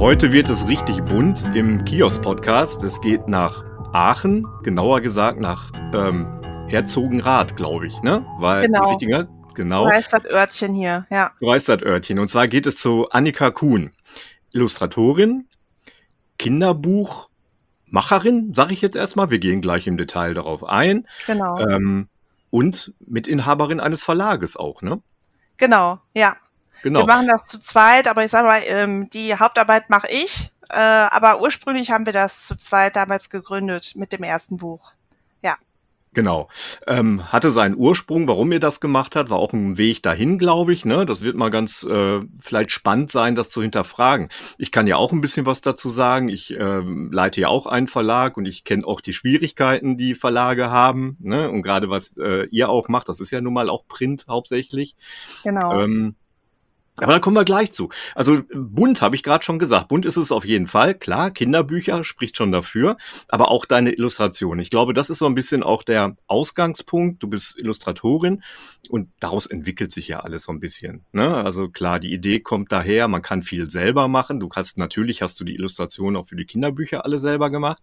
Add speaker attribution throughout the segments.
Speaker 1: Heute wird es richtig bunt im Kiosk-Podcast. Es geht nach Aachen, genauer gesagt nach ähm, Herzogenrath, glaube ich, ne?
Speaker 2: Weil genau.
Speaker 1: Richtiger, genau.
Speaker 2: So heißt das Örtchen hier, ja.
Speaker 1: So heißt das Örtchen. Und zwar geht es zu Annika Kuhn, Illustratorin, Kinderbuchmacherin, sage ich jetzt erstmal. Wir gehen gleich im Detail darauf ein.
Speaker 2: Genau.
Speaker 1: Ähm, und Mitinhaberin eines Verlages auch, ne?
Speaker 2: Genau, ja.
Speaker 1: Genau.
Speaker 2: Wir machen das zu zweit, aber ich sage mal, ähm, die Hauptarbeit mache ich. Äh, aber ursprünglich haben wir das zu zweit damals gegründet mit dem ersten Buch. Ja.
Speaker 1: Genau. Ähm, hatte seinen Ursprung, warum ihr das gemacht hat, war auch ein Weg dahin, glaube ich. Ne? Das wird mal ganz äh, vielleicht spannend sein, das zu hinterfragen. Ich kann ja auch ein bisschen was dazu sagen. Ich äh, leite ja auch einen Verlag und ich kenne auch die Schwierigkeiten, die Verlage haben. Ne? Und gerade was äh, ihr auch macht, das ist ja nun mal auch Print hauptsächlich.
Speaker 2: Genau.
Speaker 1: Ähm, aber da kommen wir gleich zu. Also bunt habe ich gerade schon gesagt. Bunt ist es auf jeden Fall. Klar, Kinderbücher spricht schon dafür, aber auch deine Illustration. Ich glaube, das ist so ein bisschen auch der Ausgangspunkt. Du bist Illustratorin und daraus entwickelt sich ja alles so ein bisschen. Ne? Also klar, die Idee kommt daher, man kann viel selber machen. Du hast natürlich hast du die Illustration auch für die Kinderbücher alle selber gemacht.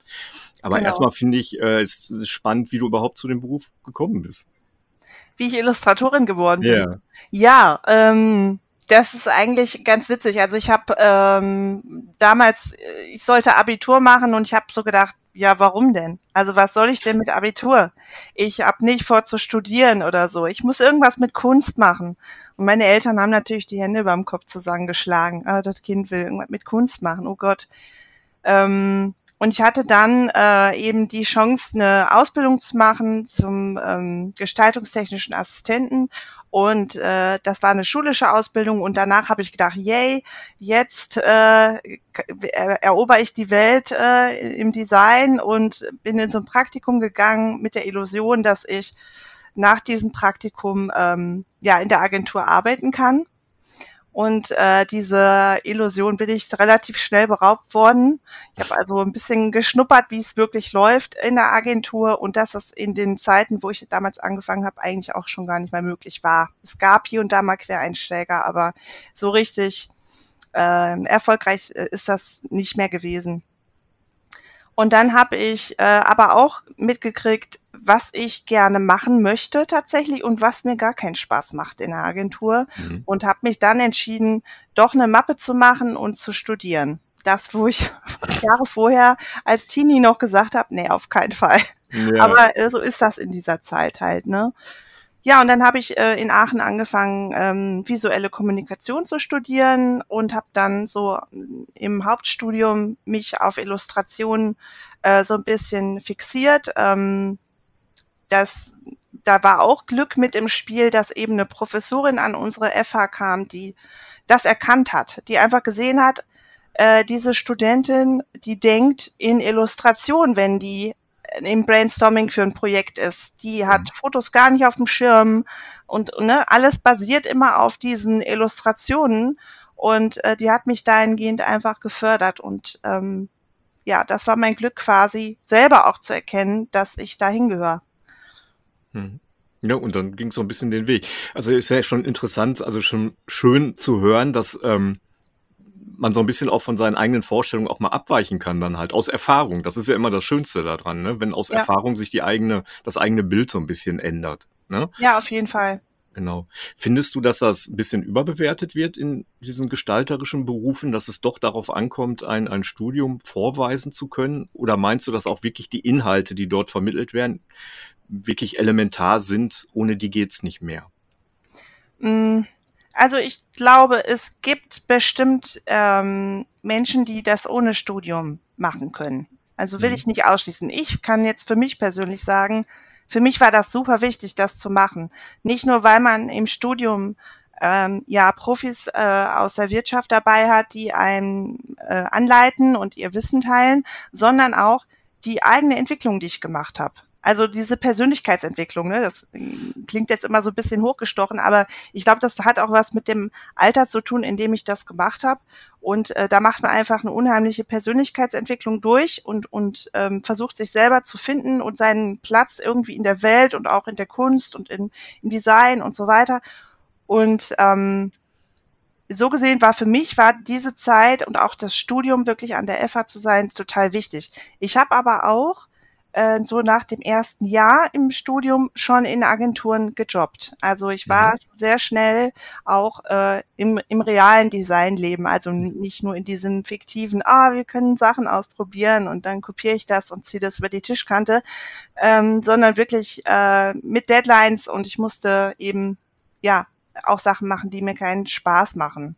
Speaker 1: Aber genau. erstmal finde ich, äh, es ist spannend, wie du überhaupt zu dem Beruf gekommen bist.
Speaker 2: Wie ich Illustratorin geworden bin. Yeah. Ja, ähm, das ist eigentlich ganz witzig. Also ich habe ähm, damals, äh, ich sollte Abitur machen und ich habe so gedacht, ja, warum denn? Also was soll ich denn mit Abitur? Ich habe nicht vor zu studieren oder so. Ich muss irgendwas mit Kunst machen. Und meine Eltern haben natürlich die Hände beim Kopf zusammengeschlagen. Ah, das Kind will irgendwas mit Kunst machen. Oh Gott. Ähm, und ich hatte dann äh, eben die Chance, eine Ausbildung zu machen zum ähm, gestaltungstechnischen Assistenten und äh, das war eine schulische Ausbildung und danach habe ich gedacht, yay, jetzt äh, erober ich die Welt äh, im Design und bin in so ein Praktikum gegangen mit der Illusion, dass ich nach diesem Praktikum ähm, ja in der Agentur arbeiten kann. Und äh, diese Illusion bin ich relativ schnell beraubt worden. Ich habe also ein bisschen geschnuppert, wie es wirklich läuft in der Agentur und dass das in den Zeiten, wo ich damals angefangen habe, eigentlich auch schon gar nicht mehr möglich war. Es gab hier und da mal Quereinsteiger, aber so richtig äh, erfolgreich ist das nicht mehr gewesen. Und dann habe ich äh, aber auch mitgekriegt, was ich gerne machen möchte tatsächlich und was mir gar keinen Spaß macht in der Agentur. Mhm. Und habe mich dann entschieden, doch eine Mappe zu machen und zu studieren. Das, wo ich Jahre vorher als Teenie noch gesagt habe, nee, auf keinen Fall. Ja. Aber äh, so ist das in dieser Zeit halt, ne? Ja, und dann habe ich äh, in Aachen angefangen, ähm, visuelle Kommunikation zu studieren und habe dann so im Hauptstudium mich auf Illustrationen äh, so ein bisschen fixiert. Ähm, das, da war auch Glück mit im Spiel, dass eben eine Professorin an unsere FH kam, die das erkannt hat, die einfach gesehen hat, äh, diese Studentin, die denkt in Illustration, wenn die im Brainstorming für ein Projekt ist. Die hat mhm. Fotos gar nicht auf dem Schirm und ne, alles basiert immer auf diesen Illustrationen und äh, die hat mich dahingehend einfach gefördert und ähm, ja, das war mein Glück quasi selber auch zu erkennen, dass ich dahin gehöre.
Speaker 1: Mhm. Ja, und dann ging es so ein bisschen den Weg. Also ist ja schon interessant, also schon schön zu hören, dass ähm, man so ein bisschen auch von seinen eigenen Vorstellungen auch mal abweichen kann, dann halt aus Erfahrung. Das ist ja immer das Schönste daran, ne? wenn aus ja. Erfahrung sich die eigene, das eigene Bild so ein bisschen ändert. Ne?
Speaker 2: Ja, auf jeden Fall.
Speaker 1: Genau. Findest du, dass das ein bisschen überbewertet wird in diesen gestalterischen Berufen, dass es doch darauf ankommt, ein, ein Studium vorweisen zu können? Oder meinst du, dass auch wirklich die Inhalte, die dort vermittelt werden, wirklich elementar sind? Ohne die geht's nicht mehr?
Speaker 2: Mm, also ich glaube, es gibt bestimmt ähm, Menschen, die das ohne Studium machen können. Also will mhm. ich nicht ausschließen. Ich kann jetzt für mich persönlich sagen, für mich war das super wichtig, das zu machen. Nicht nur, weil man im Studium ähm, ja Profis äh, aus der Wirtschaft dabei hat, die einen äh, anleiten und ihr Wissen teilen, sondern auch die eigene Entwicklung, die ich gemacht habe. Also diese Persönlichkeitsentwicklung, ne, das klingt jetzt immer so ein bisschen hochgestochen, aber ich glaube, das hat auch was mit dem Alter zu tun, in dem ich das gemacht habe. Und äh, da macht man einfach eine unheimliche Persönlichkeitsentwicklung durch und, und ähm, versucht sich selber zu finden und seinen Platz irgendwie in der Welt und auch in der Kunst und in, im Design und so weiter. Und ähm, so gesehen war für mich war diese Zeit und auch das Studium wirklich an der FH zu sein total wichtig. Ich habe aber auch äh, so nach dem ersten Jahr im Studium schon in Agenturen gejobbt. Also ich war mhm. sehr schnell auch äh, im, im realen Designleben, also nicht nur in diesen fiktiven, ah, wir können Sachen ausprobieren und dann kopiere ich das und ziehe das über die Tischkante, ähm, sondern wirklich äh, mit Deadlines und ich musste eben ja auch Sachen machen, die mir keinen Spaß machen.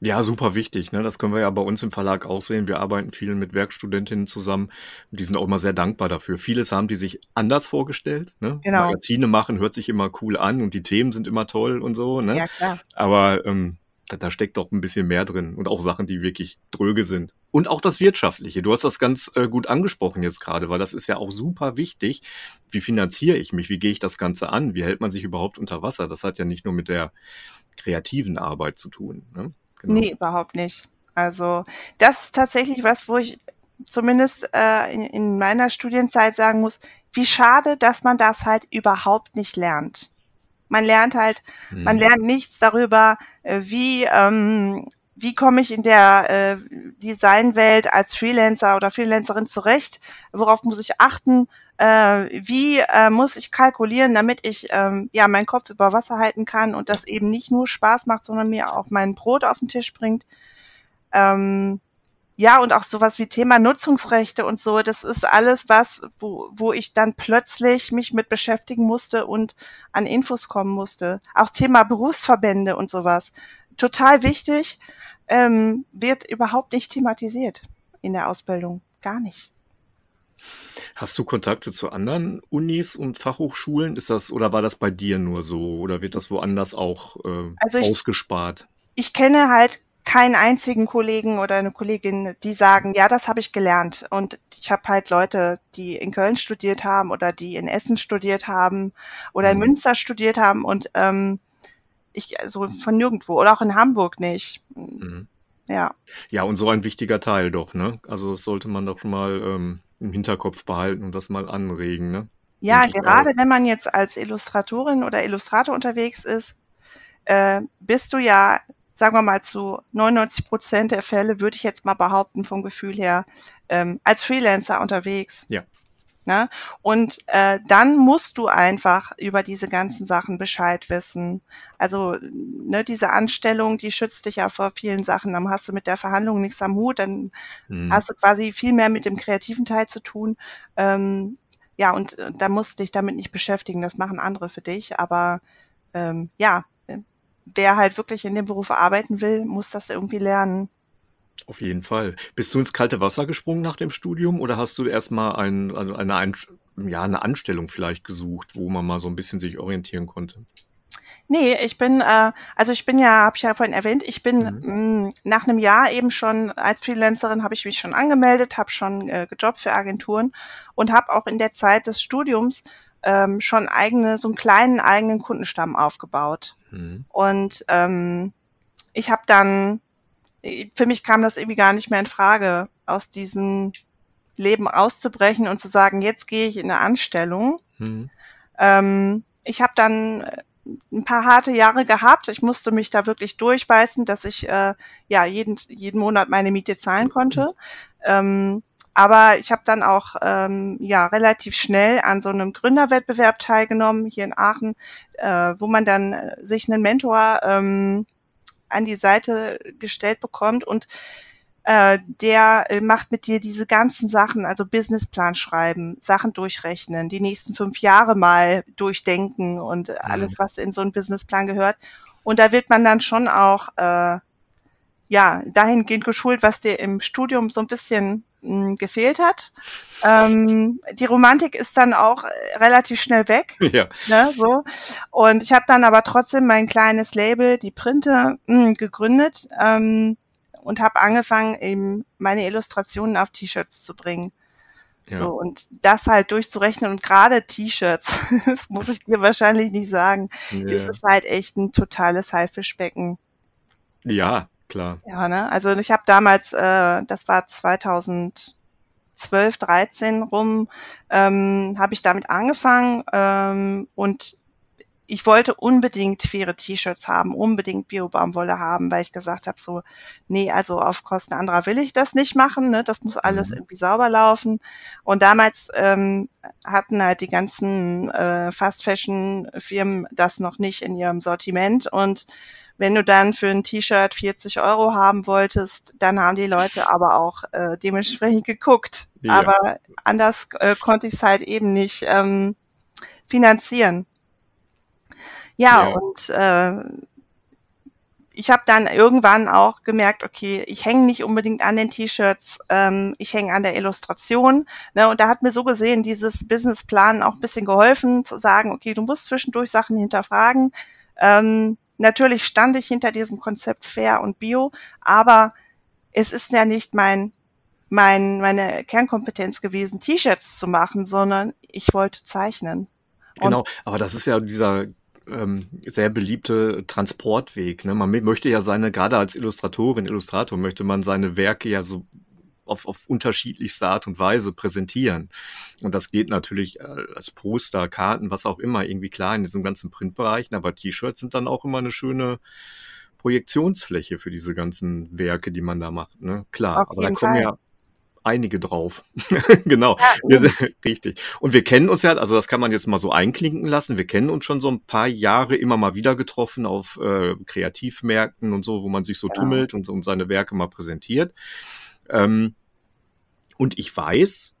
Speaker 1: Ja, super wichtig. Ne? Das können wir ja bei uns im Verlag auch sehen. Wir arbeiten viel mit Werkstudentinnen zusammen und die sind auch immer sehr dankbar dafür. Vieles haben die sich anders vorgestellt. Ne? Genau. Magazine machen hört sich immer cool an und die Themen sind immer toll und so. Ne? Ja, klar. Aber ähm, da, da steckt doch ein bisschen mehr drin und auch Sachen, die wirklich dröge sind. Und auch das Wirtschaftliche. Du hast das ganz äh, gut angesprochen jetzt gerade, weil das ist ja auch super wichtig. Wie finanziere ich mich? Wie gehe ich das Ganze an? Wie hält man sich überhaupt unter Wasser? Das hat ja nicht nur mit der kreativen Arbeit zu tun. Ne?
Speaker 2: Genau. Nee, überhaupt nicht. Also das ist tatsächlich was, wo ich zumindest äh, in, in meiner Studienzeit sagen muss, wie schade, dass man das halt überhaupt nicht lernt. Man lernt halt, hm. man lernt nichts darüber, äh, wie ähm, wie komme ich in der äh, Designwelt als Freelancer oder Freelancerin zurecht? Worauf muss ich achten? Äh, wie äh, muss ich kalkulieren, damit ich ähm, ja meinen Kopf über Wasser halten kann und das eben nicht nur Spaß macht, sondern mir auch mein Brot auf den Tisch bringt? Ähm, ja, und auch sowas wie Thema Nutzungsrechte und so, das ist alles was, wo, wo ich dann plötzlich mich mit beschäftigen musste und an Infos kommen musste. Auch Thema Berufsverbände und sowas. Total wichtig ähm, wird überhaupt nicht thematisiert in der Ausbildung. Gar nicht.
Speaker 1: Hast du Kontakte zu anderen Unis und Fachhochschulen? Ist das oder war das bei dir nur so oder wird das woanders auch äh, also ich, ausgespart?
Speaker 2: Ich kenne halt keinen einzigen Kollegen oder eine Kollegin, die sagen, ja, das habe ich gelernt. Und ich habe halt Leute, die in Köln studiert haben oder die in Essen studiert haben oder in mhm. Münster studiert haben und ähm, ich, also von nirgendwo oder auch in Hamburg nicht. Mhm. Ja.
Speaker 1: Ja, und so ein wichtiger Teil doch, ne? Also das sollte man doch schon mal ähm, im Hinterkopf behalten und das mal anregen, ne?
Speaker 2: Ja, und gerade wenn man jetzt als Illustratorin oder Illustrator unterwegs ist, äh, bist du ja, sagen wir mal, zu 99 Prozent der Fälle, würde ich jetzt mal behaupten, vom Gefühl her, ähm, als Freelancer unterwegs. Ja. Ne? Und äh, dann musst du einfach über diese ganzen Sachen Bescheid wissen. Also ne, diese Anstellung, die schützt dich ja vor vielen Sachen. Dann hast du mit der Verhandlung nichts am Hut, dann mhm. hast du quasi viel mehr mit dem kreativen Teil zu tun. Ähm, ja, und äh, da musst du dich damit nicht beschäftigen. Das machen andere für dich. Aber ähm, ja, äh, wer halt wirklich in dem Beruf arbeiten will, muss das irgendwie lernen.
Speaker 1: Auf jeden Fall. Bist du ins kalte Wasser gesprungen nach dem Studium oder hast du erstmal ein, also eine, eine, ja, eine Anstellung vielleicht gesucht, wo man mal so ein bisschen sich orientieren konnte?
Speaker 2: Nee, ich bin, äh, also ich bin ja, habe ich ja vorhin erwähnt, ich bin mhm. mh, mm, nach einem Jahr eben schon als Freelancerin habe ich mich schon angemeldet, habe schon äh, gejobbt für Agenturen und habe auch in der Zeit des Studiums ähm, schon eigene, so einen kleinen eigenen Kundenstamm aufgebaut. Mhm. Und ähm, ich habe dann für mich kam das irgendwie gar nicht mehr in Frage, aus diesem Leben auszubrechen und zu sagen, jetzt gehe ich in eine Anstellung. Mhm. Ähm, ich habe dann äh, ein paar harte Jahre gehabt. Ich musste mich da wirklich durchbeißen, dass ich äh, ja jeden, jeden Monat meine Miete zahlen konnte. Ähm, aber ich habe dann auch ähm, ja relativ schnell an so einem Gründerwettbewerb teilgenommen hier in Aachen, äh, wo man dann äh, sich einen Mentor ähm, an die Seite gestellt bekommt und äh, der äh, macht mit dir diese ganzen Sachen, also Businessplan schreiben, Sachen durchrechnen, die nächsten fünf Jahre mal durchdenken und mhm. alles, was in so einen Businessplan gehört. Und da wird man dann schon auch äh, ja dahingehend geschult, was dir im Studium so ein bisschen mh, gefehlt hat. Ähm, die Romantik ist dann auch äh, relativ schnell weg. Ja. Ne, so. Und ich habe dann aber trotzdem mein kleines Label, die Printe, mh, gegründet ähm, und habe angefangen, eben meine Illustrationen auf T-Shirts zu bringen. Ja. So, und das halt durchzurechnen und gerade T-Shirts, das muss ich dir wahrscheinlich nicht sagen, ja. ist es halt echt ein totales Haifischbecken.
Speaker 1: Ja, klar.
Speaker 2: Ja, ne? Also ich habe damals, äh, das war 2012, 13 rum, ähm, habe ich damit angefangen ähm, und ich wollte unbedingt faire T-Shirts haben, unbedingt Bio-Baumwolle haben, weil ich gesagt habe, so, nee, also auf Kosten anderer will ich das nicht machen, ne? das muss alles mhm. irgendwie sauber laufen. Und damals ähm, hatten halt die ganzen äh, Fast-Fashion-Firmen das noch nicht in ihrem Sortiment und wenn du dann für ein T-Shirt 40 Euro haben wolltest, dann haben die Leute aber auch äh, dementsprechend geguckt. Ja. Aber anders äh, konnte ich es halt eben nicht ähm, finanzieren. Ja, ja. und äh, ich habe dann irgendwann auch gemerkt, okay, ich hänge nicht unbedingt an den T-Shirts, ähm, ich hänge an der Illustration. Ne, und da hat mir so gesehen dieses Businessplan auch ein bisschen geholfen, zu sagen, okay, du musst zwischendurch Sachen hinterfragen. Ähm, natürlich stand ich hinter diesem Konzept Fair und Bio, aber es ist ja nicht mein, mein, meine Kernkompetenz gewesen, T-Shirts zu machen, sondern ich wollte zeichnen.
Speaker 1: Genau, aber das ist ja dieser ähm, sehr beliebte Transportweg. Ne? Man möchte ja seine, gerade als Illustratorin, Illustrator, möchte man seine Werke ja so auf, auf unterschiedlichste Art und Weise präsentieren. Und das geht natürlich äh, als Poster, Karten, was auch immer, irgendwie klar in diesen ganzen Printbereichen, aber T-Shirts sind dann auch immer eine schöne Projektionsfläche für diese ganzen Werke, die man da macht. Ne? Klar, auf aber da kommen Fall. ja einige drauf. genau, ja, sind, richtig. Und wir kennen uns ja, also das kann man jetzt mal so einklinken lassen. Wir kennen uns schon so ein paar Jahre immer mal wieder getroffen auf äh, Kreativmärkten und so, wo man sich so ja. tummelt und, und seine Werke mal präsentiert. Ähm, und ich weiß,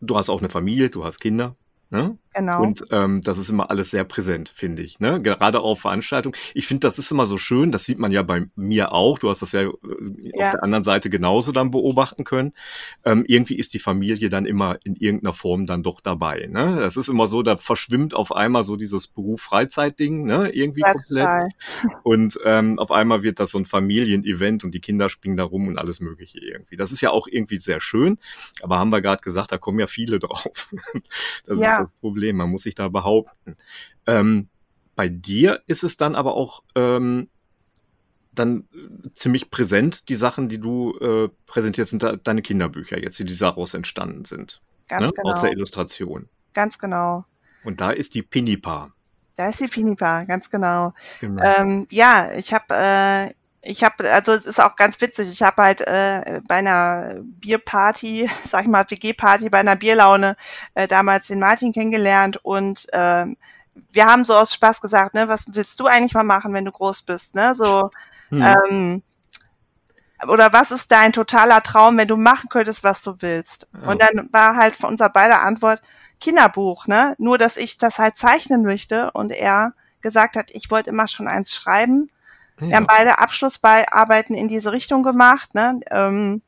Speaker 1: du hast auch eine Familie, du hast Kinder. Ne? Genau. Und ähm, das ist immer alles sehr präsent, finde ich. Ne? Gerade auf Veranstaltungen. Ich finde, das ist immer so schön. Das sieht man ja bei mir auch. Du hast das ja, äh, ja. auf der anderen Seite genauso dann beobachten können. Ähm, irgendwie ist die Familie dann immer in irgendeiner Form dann doch dabei. Ne? Das ist immer so, da verschwimmt auf einmal so dieses Beruf-Freizeit-Ding ne? irgendwie ja, komplett. Total. Und ähm, auf einmal wird das so ein Familienevent und die Kinder springen da rum und alles Mögliche irgendwie. Das ist ja auch irgendwie sehr schön. Aber haben wir gerade gesagt, da kommen ja viele drauf. das ja. ist das Problem. Man muss sich da behaupten. Ähm, bei dir ist es dann aber auch ähm, dann ziemlich präsent, die Sachen, die du äh, präsentierst, sind da deine Kinderbücher jetzt, die daraus entstanden sind. Ganz ne? genau. Aus der Illustration.
Speaker 2: Ganz genau.
Speaker 1: Und da ist die Pinipa.
Speaker 2: Da ist die Pinipa, ganz genau. genau. Ähm, ja, ich habe äh, ich habe, also es ist auch ganz witzig, ich habe halt äh, bei einer Bierparty, sag ich mal, WG-Party, bei einer Bierlaune äh, damals den Martin kennengelernt und äh, wir haben so aus Spaß gesagt, ne, was willst du eigentlich mal machen, wenn du groß bist, ne? So, hm. ähm, oder was ist dein totaler Traum, wenn du machen könntest, was du willst? Ja. Und dann war halt von unserer beider Antwort Kinderbuch, ne? Nur, dass ich das halt zeichnen möchte und er gesagt hat, ich wollte immer schon eins schreiben ja. Wir haben beide Abschlussarbeiten in diese Richtung gemacht, ne? Ähm,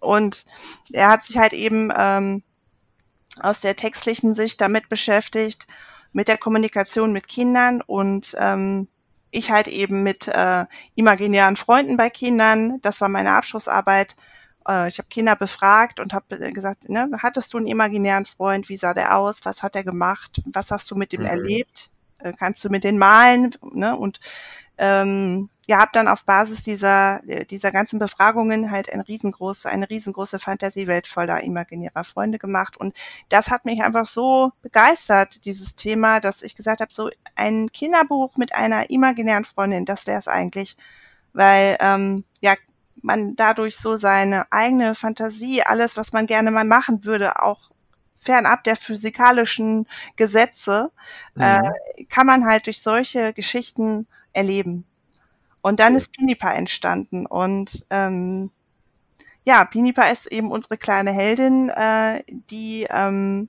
Speaker 2: und er hat sich halt eben ähm, aus der textlichen Sicht damit beschäftigt, mit der Kommunikation mit Kindern und ähm, ich halt eben mit äh, imaginären Freunden bei Kindern. Das war meine Abschlussarbeit. Äh, ich habe Kinder befragt und habe gesagt, ne, hattest du einen imaginären Freund? Wie sah der aus? Was hat er gemacht? Was hast du mit ihm mhm. erlebt? Äh, kannst du mit den malen? Ne? Und ähm, ja, habe dann auf Basis dieser, äh, dieser ganzen Befragungen halt ein riesengroße, eine riesengroße Fantasiewelt voller imaginärer Freunde gemacht. Und das hat mich einfach so begeistert, dieses Thema, dass ich gesagt habe, so ein Kinderbuch mit einer imaginären Freundin, das wäre es eigentlich. Weil ähm, ja, man dadurch so seine eigene Fantasie, alles, was man gerne mal machen würde, auch fernab der physikalischen Gesetze, mhm. äh, kann man halt durch solche Geschichten erleben. Und dann ist Pinipa entstanden. Und ähm, ja, Pinipa ist eben unsere kleine Heldin, äh, die ähm,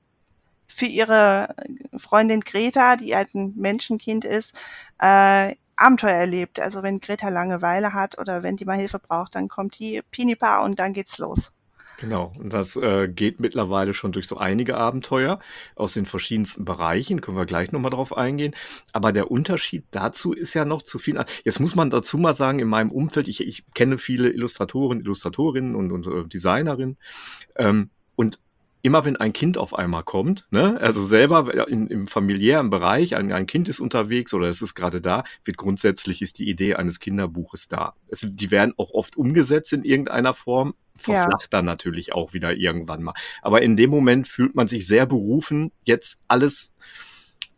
Speaker 2: für ihre Freundin Greta, die halt ein Menschenkind ist, äh, Abenteuer erlebt. Also wenn Greta Langeweile hat oder wenn die mal Hilfe braucht, dann kommt die Pinipa und dann geht's los.
Speaker 1: Genau, und das äh, geht mittlerweile schon durch so einige Abenteuer aus den verschiedensten Bereichen, können wir gleich nochmal drauf eingehen. Aber der Unterschied dazu ist ja noch zu viel. Jetzt muss man dazu mal sagen, in meinem Umfeld, ich, ich kenne viele Illustratoren, Illustratorinnen und, und äh, Designerinnen. Ähm, und immer wenn ein Kind auf einmal kommt, ne, also selber in, im familiären Bereich, ein, ein Kind ist unterwegs oder es ist gerade da, wird grundsätzlich ist die Idee eines Kinderbuches da. Es, die werden auch oft umgesetzt in irgendeiner Form, verflacht ja. dann natürlich auch wieder irgendwann mal. Aber in dem Moment fühlt man sich sehr berufen, jetzt alles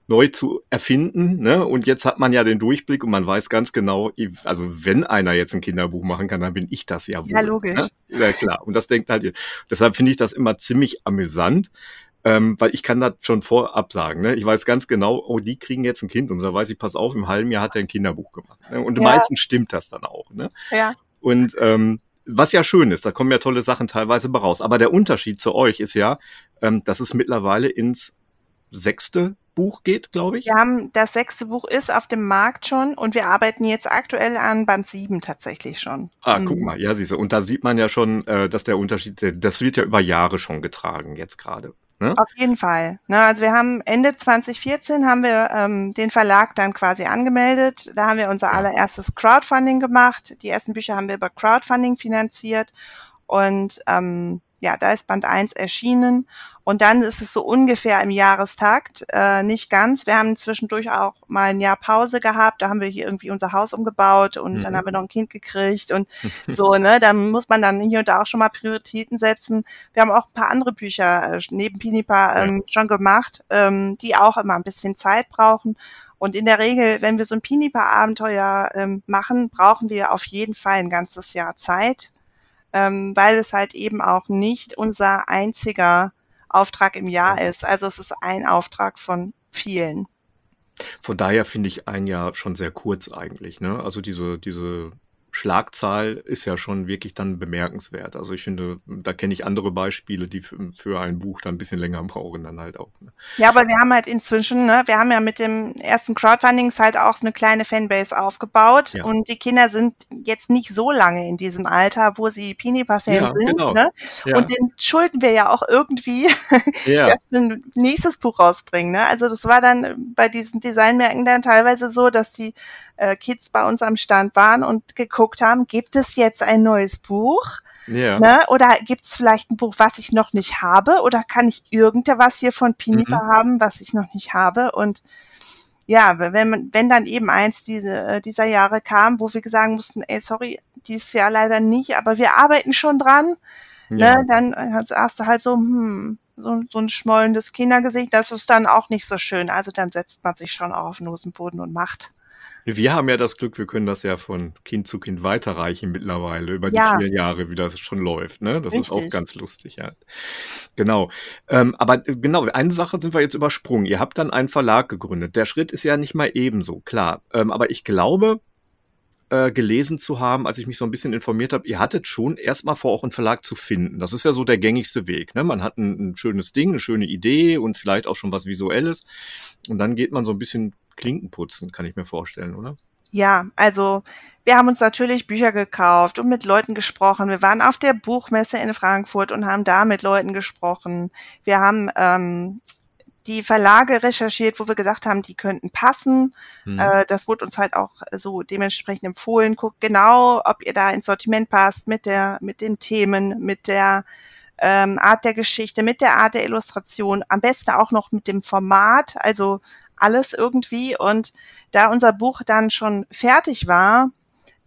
Speaker 1: neu zu erfinden. Ne? Und jetzt hat man ja den Durchblick und man weiß ganz genau, also wenn einer jetzt ein Kinderbuch machen kann, dann bin ich das ja wohl.
Speaker 2: Ja, logisch.
Speaker 1: Ne? Ja, klar. Und das denkt halt, deshalb finde ich das immer ziemlich amüsant. Ähm, weil ich kann das schon vorab sagen. Ne? Ich weiß ganz genau, oh, die kriegen jetzt ein Kind und so weiß ich, pass auf, im halben Jahr hat er ein Kinderbuch gemacht. Ne? Und ja. meistens stimmt das dann auch. Ne?
Speaker 2: Ja.
Speaker 1: Und ähm, was ja schön ist, da kommen ja tolle Sachen teilweise raus. Aber der Unterschied zu euch ist ja, ähm, dass es mittlerweile ins sechste Buch geht, glaube ich.
Speaker 2: Wir haben das sechste Buch ist auf dem Markt schon und wir arbeiten jetzt aktuell an Band 7 tatsächlich schon.
Speaker 1: Ah, mhm. guck mal, ja, siehst du. Und da sieht man ja schon, äh, dass der Unterschied, das wird ja über Jahre schon getragen jetzt gerade.
Speaker 2: Ne? Auf jeden Fall. Ne, also wir haben Ende 2014 haben wir ähm, den Verlag dann quasi angemeldet. Da haben wir unser allererstes Crowdfunding gemacht. Die ersten Bücher haben wir über Crowdfunding finanziert und ähm, ja, da ist Band 1 erschienen und dann ist es so ungefähr im Jahrestakt, äh, nicht ganz. Wir haben zwischendurch auch mal ein Jahr Pause gehabt, da haben wir hier irgendwie unser Haus umgebaut und mhm. dann haben wir noch ein Kind gekriegt und so, ne, da muss man dann hier und da auch schon mal Prioritäten setzen. Wir haben auch ein paar andere Bücher äh, neben Pinipa ähm, ja. schon gemacht, ähm, die auch immer ein bisschen Zeit brauchen. Und in der Regel, wenn wir so ein Pinipa-Abenteuer ähm, machen, brauchen wir auf jeden Fall ein ganzes Jahr Zeit ähm, weil es halt eben auch nicht unser einziger Auftrag im Jahr ist. Also es ist ein Auftrag von vielen.
Speaker 1: Von daher finde ich ein Jahr schon sehr kurz eigentlich. Ne? Also diese, diese Schlagzahl ist ja schon wirklich dann bemerkenswert. Also ich finde, da kenne ich andere Beispiele, die für, ein Buch dann ein bisschen länger brauchen dann halt auch. Ne?
Speaker 2: Ja, aber wir haben halt inzwischen, ne, wir haben ja mit dem ersten Crowdfundings halt auch eine kleine Fanbase aufgebaut ja. und die Kinder sind jetzt nicht so lange in diesem Alter, wo sie Pinipa-Fan ja, sind. Genau. Ne? Ja. Und den schulden wir ja auch irgendwie, dass wir ein nächstes Buch rausbringen. Ne? Also das war dann bei diesen Designmärkten dann teilweise so, dass die äh, Kids bei uns am Stand waren und geguckt haben, gibt es jetzt ein neues Buch? Ja. Ne? Oder gibt es vielleicht ein Buch, was ich noch nicht habe? Oder kann ich irgendwas hier von Pinipa mhm. haben, was ich noch nicht habe? Und ja, wenn, wenn dann eben eins diese, äh, dieser Jahre kam, wo wir sagen mussten, ey, sorry, dieses Jahr leider nicht, aber wir arbeiten schon dran, ja. ne, dann hast du halt so, hm, so, so ein schmollendes Kindergesicht, das ist dann auch nicht so schön. Also dann setzt man sich schon auch auf den Hosenboden und macht.
Speaker 1: Wir haben ja das Glück, wir können das ja von Kind zu Kind weiterreichen mittlerweile über die ja. vier Jahre, wie das schon läuft. Ne? Das Richtig. ist auch ganz lustig, ja. Genau. Ähm, aber äh, genau, eine Sache sind wir jetzt übersprungen. Ihr habt dann einen Verlag gegründet. Der Schritt ist ja nicht mal ebenso, klar. Ähm, aber ich glaube, äh, gelesen zu haben, als ich mich so ein bisschen informiert habe, ihr hattet schon erstmal vor, auch einen Verlag zu finden. Das ist ja so der gängigste Weg. Ne? Man hat ein, ein schönes Ding, eine schöne Idee und vielleicht auch schon was Visuelles. Und dann geht man so ein bisschen Klinken putzen, kann ich mir vorstellen, oder?
Speaker 2: Ja, also wir haben uns natürlich Bücher gekauft und mit Leuten gesprochen. Wir waren auf der Buchmesse in Frankfurt und haben da mit Leuten gesprochen. Wir haben ähm, die Verlage recherchiert, wo wir gesagt haben, die könnten passen. Mhm. Äh, das wurde uns halt auch so dementsprechend empfohlen. Guckt genau, ob ihr da ins Sortiment passt mit der, mit den Themen, mit der ähm, Art der Geschichte, mit der Art der Illustration, am besten auch noch mit dem Format. Also alles irgendwie. Und da unser Buch dann schon fertig war,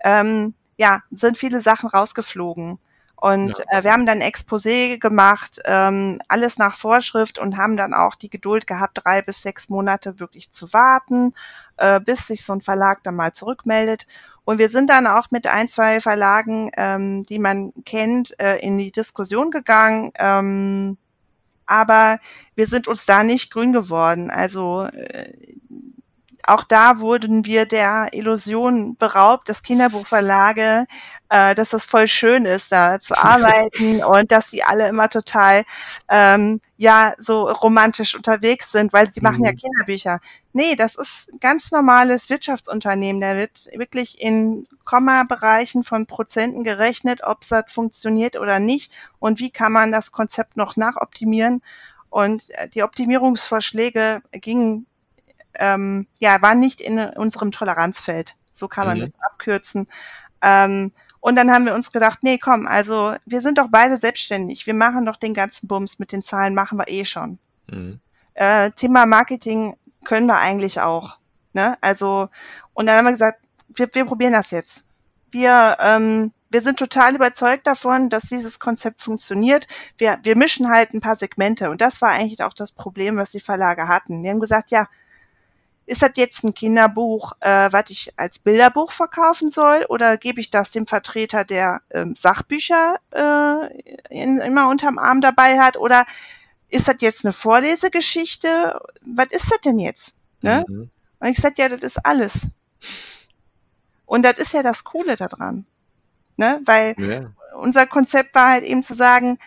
Speaker 2: ähm, ja, sind viele Sachen rausgeflogen. Und ja. äh, wir haben dann Exposé gemacht, ähm, alles nach Vorschrift und haben dann auch die Geduld gehabt, drei bis sechs Monate wirklich zu warten, äh, bis sich so ein Verlag dann mal zurückmeldet. Und wir sind dann auch mit ein, zwei Verlagen, ähm, die man kennt, äh, in die Diskussion gegangen. Ähm, aber wir sind uns da nicht grün geworden. Also äh, auch da wurden wir der Illusion beraubt, dass Kinderbuchverlage, äh, dass das voll schön ist, da zu arbeiten und dass sie alle immer total ähm, ja so romantisch unterwegs sind, weil sie mhm. machen ja mhm. Kinderbücher. Nee, das ist ein ganz normales Wirtschaftsunternehmen. Da wird wirklich in Komma-Bereichen von Prozenten gerechnet, ob es funktioniert oder nicht und wie kann man das Konzept noch nachoptimieren. Und äh, die Optimierungsvorschläge gingen ähm, ja, war nicht in unserem Toleranzfeld. So kann man mhm. das abkürzen. Ähm, und dann haben wir uns gedacht, nee, komm, also wir sind doch beide selbstständig. Wir machen doch den ganzen Bums mit den Zahlen, machen wir eh schon. Mhm. Äh, Thema Marketing können wir eigentlich auch. Ne? Also, und dann haben wir gesagt, wir, wir probieren das jetzt. Wir, ähm, wir sind total überzeugt davon, dass dieses Konzept funktioniert. Wir, wir mischen halt ein paar Segmente. Und das war eigentlich auch das Problem, was die Verlage hatten. Die haben gesagt, ja, ist das jetzt ein Kinderbuch, äh, was ich als Bilderbuch verkaufen soll, oder gebe ich das dem Vertreter, der ähm, Sachbücher äh, in, immer unterm Arm dabei hat, oder ist das jetzt eine Vorlesegeschichte? Was ist das denn jetzt? Ne? Mhm. Und ich sagte, ja, das ist alles. Und das ist ja das Coole daran. Ne? Weil ja. unser Konzept war halt eben zu sagen,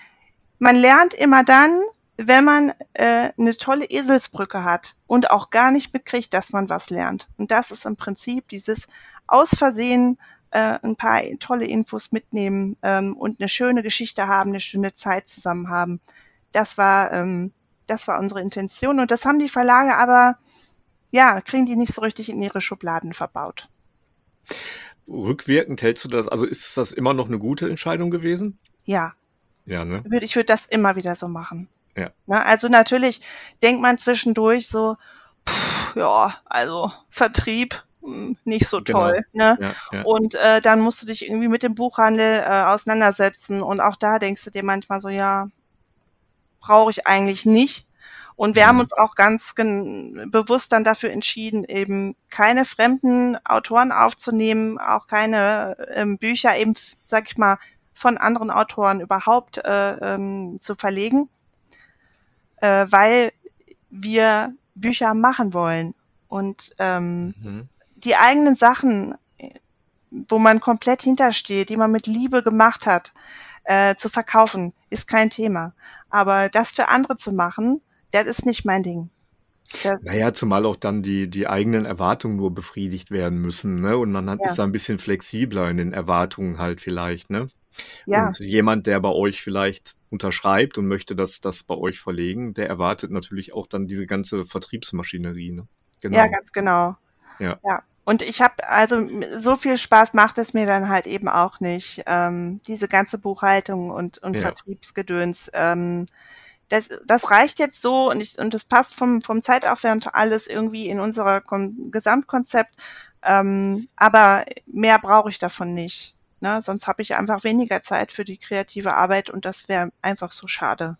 Speaker 2: man lernt immer dann, wenn man äh, eine tolle Eselsbrücke hat und auch gar nicht mitkriegt, dass man was lernt. Und das ist im Prinzip dieses aus Versehen äh, ein paar tolle Infos mitnehmen ähm, und eine schöne Geschichte haben, eine schöne Zeit zusammen haben. Das war, ähm, das war unsere Intention und das haben die Verlage aber, ja, kriegen die nicht so richtig in ihre Schubladen verbaut.
Speaker 1: Rückwirkend hältst du das, also ist das immer noch eine gute Entscheidung gewesen?
Speaker 2: Ja.
Speaker 1: Ja, ne?
Speaker 2: Ich würde das immer wieder so machen.
Speaker 1: Ja.
Speaker 2: Na, also natürlich denkt man zwischendurch so, pff, ja, also Vertrieb hm, nicht so genau. toll. Ne? Ja, ja. Und äh, dann musst du dich irgendwie mit dem Buchhandel äh, auseinandersetzen und auch da denkst du dir manchmal so, ja, brauche ich eigentlich nicht. Und wir mhm. haben uns auch ganz bewusst dann dafür entschieden, eben keine fremden Autoren aufzunehmen, auch keine ähm, Bücher eben, sag ich mal, von anderen Autoren überhaupt äh, ähm, zu verlegen, äh, weil wir Bücher machen wollen und ähm, mhm. die eigenen Sachen, wo man komplett hintersteht, die man mit Liebe gemacht hat, äh, zu verkaufen, ist kein Thema. Aber das für andere zu machen, das ist nicht mein Ding.
Speaker 1: Das naja, zumal auch dann die, die eigenen Erwartungen nur befriedigt werden müssen, ne? Und man hat, ja. ist da ein bisschen flexibler in den Erwartungen halt vielleicht, ne? Ja. Und jemand, der bei euch vielleicht unterschreibt und möchte das, das bei euch verlegen, der erwartet natürlich auch dann diese ganze Vertriebsmaschinerie. Ne?
Speaker 2: Genau. Ja, ganz genau.
Speaker 1: Ja.
Speaker 2: ja. Und ich habe, also so viel Spaß macht es mir dann halt eben auch nicht. Ähm, diese ganze Buchhaltung und, und ja. Vertriebsgedöns. Ähm, das, das reicht jetzt so und, ich, und das passt vom, vom Zeitaufwand alles irgendwie in unser Gesamtkonzept. Ähm, aber mehr brauche ich davon nicht. Ne? Sonst habe ich einfach weniger Zeit für die kreative Arbeit und das wäre einfach so schade.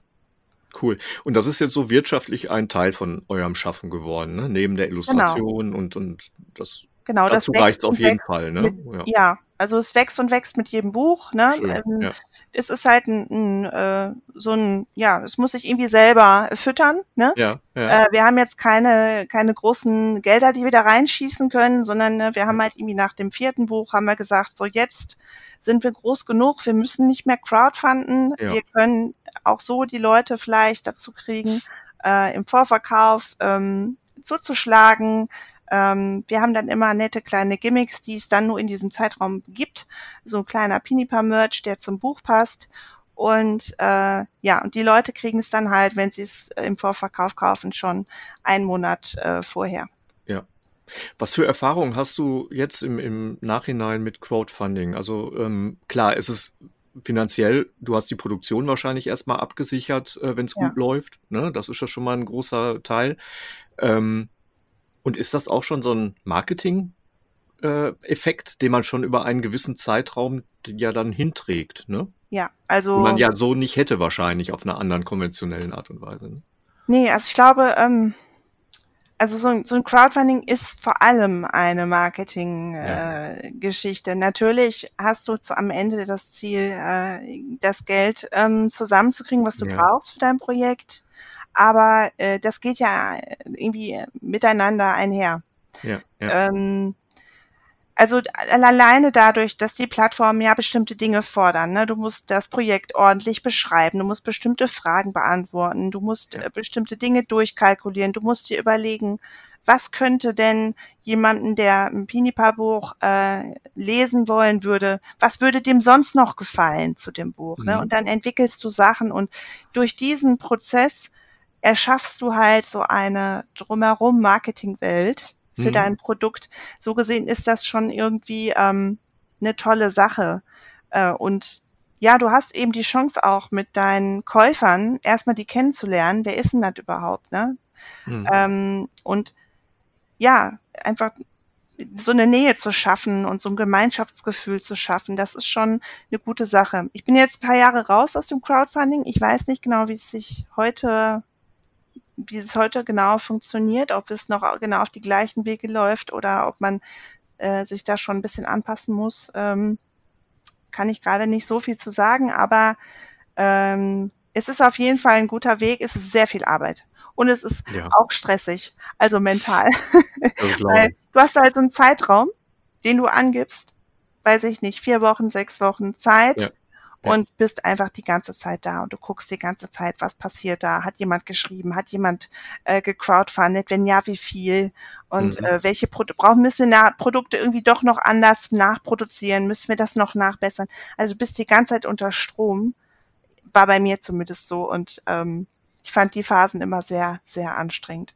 Speaker 1: Cool. Und das ist jetzt so wirtschaftlich ein Teil von eurem Schaffen geworden, ne? neben der genau. Illustration genau. und, und das
Speaker 2: Genau,
Speaker 1: Dazu
Speaker 2: das
Speaker 1: reicht auf jeden Fall, ne?
Speaker 2: Mit, ja. ja. Also es wächst und wächst mit jedem Buch. Ne? Schön, ähm, ja. Es ist halt ein, ein, äh, so ein, ja, es muss sich irgendwie selber füttern. Ne?
Speaker 1: Ja, ja.
Speaker 2: Äh, wir haben jetzt keine, keine großen Gelder, die wir da reinschießen können, sondern äh, wir haben halt irgendwie nach dem vierten Buch haben wir gesagt, so jetzt sind wir groß genug, wir müssen nicht mehr crowdfunden, ja. wir können auch so die Leute vielleicht dazu kriegen, äh, im Vorverkauf ähm, zuzuschlagen. Ähm, wir haben dann immer nette kleine Gimmicks, die es dann nur in diesem Zeitraum gibt. So ein kleiner Pinipa-Merch, der zum Buch passt. Und äh, ja, und die Leute kriegen es dann halt, wenn sie es im Vorverkauf kaufen, schon einen Monat äh, vorher.
Speaker 1: Ja. Was für Erfahrungen hast du jetzt im, im Nachhinein mit Crowdfunding? Also ähm, klar, es ist finanziell, du hast die Produktion wahrscheinlich erstmal abgesichert, äh, wenn es ja. gut läuft. Ne? Das ist ja schon mal ein großer Teil. Ähm, und ist das auch schon so ein Marketing-Effekt, äh, den man schon über einen gewissen Zeitraum ja dann hinträgt, ne?
Speaker 2: Ja, also.
Speaker 1: Den man ja so nicht hätte wahrscheinlich auf einer anderen konventionellen Art und Weise. Ne?
Speaker 2: Nee, also ich glaube, ähm, also so, so ein Crowdfunding ist vor allem eine Marketing-Geschichte. Ja. Äh, Natürlich hast du zu, am Ende das Ziel, äh, das Geld ähm, zusammenzukriegen, was du ja. brauchst für dein Projekt aber äh, das geht ja irgendwie miteinander einher.
Speaker 1: Ja, ja. Ähm,
Speaker 2: also alleine dadurch, dass die Plattformen ja bestimmte Dinge fordern. Ne? Du musst das Projekt ordentlich beschreiben, du musst bestimmte Fragen beantworten, du musst ja. äh, bestimmte Dinge durchkalkulieren, du musst dir überlegen, was könnte denn jemanden, der ein Pinipa-Buch äh, lesen wollen würde, was würde dem sonst noch gefallen zu dem Buch? Ne? Mhm. Und dann entwickelst du Sachen und durch diesen Prozess erschaffst du halt so eine drumherum Marketingwelt für mhm. dein Produkt. So gesehen ist das schon irgendwie ähm, eine tolle Sache. Äh, und ja, du hast eben die Chance auch mit deinen Käufern erstmal die kennenzulernen. Wer ist denn das überhaupt, ne? Mhm. Ähm, und ja, einfach so eine Nähe zu schaffen und so ein Gemeinschaftsgefühl zu schaffen, das ist schon eine gute Sache. Ich bin jetzt ein paar Jahre raus aus dem Crowdfunding. Ich weiß nicht genau, wie es sich heute wie es heute genau funktioniert, ob es noch genau auf die gleichen Wege läuft oder ob man äh, sich da schon ein bisschen anpassen muss, ähm, kann ich gerade nicht so viel zu sagen, aber ähm, es ist auf jeden Fall ein guter Weg, es ist sehr viel Arbeit. Und es ist ja. auch stressig, also mental. Weil du hast halt so einen Zeitraum, den du angibst, weiß ich nicht, vier Wochen, sechs Wochen Zeit. Ja und bist einfach die ganze Zeit da und du guckst die ganze Zeit, was passiert da, hat jemand geschrieben, hat jemand äh, gecrowdfundet, wenn ja, wie viel? Und mhm. äh, welche Produkte brauchen, müssen wir Produkte irgendwie doch noch anders nachproduzieren, müssen wir das noch nachbessern. Also du bist die ganze Zeit unter Strom, war bei mir zumindest so und ähm, ich fand die Phasen immer sehr, sehr anstrengend.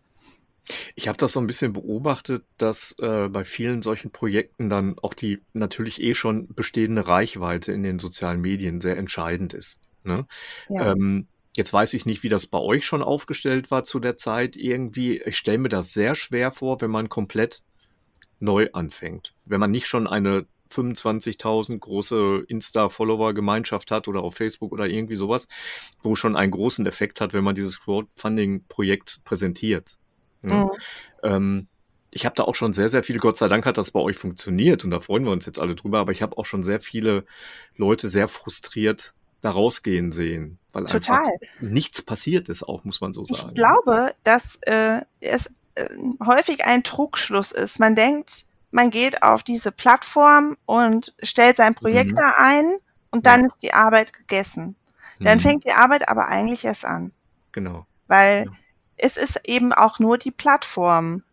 Speaker 1: Ich habe das so ein bisschen beobachtet, dass äh, bei vielen solchen Projekten dann auch die natürlich eh schon bestehende Reichweite in den sozialen Medien sehr entscheidend ist. Ne? Ja. Ähm, jetzt weiß ich nicht, wie das bei euch schon aufgestellt war zu der Zeit. Irgendwie, ich stelle mir das sehr schwer vor, wenn man komplett neu anfängt. Wenn man nicht schon eine 25.000 große Insta-Follower-Gemeinschaft hat oder auf Facebook oder irgendwie sowas, wo schon einen großen Effekt hat, wenn man dieses Crowdfunding-Projekt präsentiert. Ja. Mhm. Ähm, ich habe da auch schon sehr, sehr viele, Gott sei Dank hat das bei euch funktioniert und da freuen wir uns jetzt alle drüber, aber ich habe auch schon sehr viele Leute sehr frustriert da rausgehen sehen, weil Total. einfach nichts passiert ist, auch muss man so sagen.
Speaker 2: Ich glaube, dass äh, es äh, häufig ein Trugschluss ist. Man denkt, man geht auf diese Plattform und stellt sein Projekt mhm. da ein und dann ja. ist die Arbeit gegessen. Dann mhm. fängt die Arbeit aber eigentlich erst an.
Speaker 1: Genau.
Speaker 2: Weil ja es ist eben auch nur die Plattform.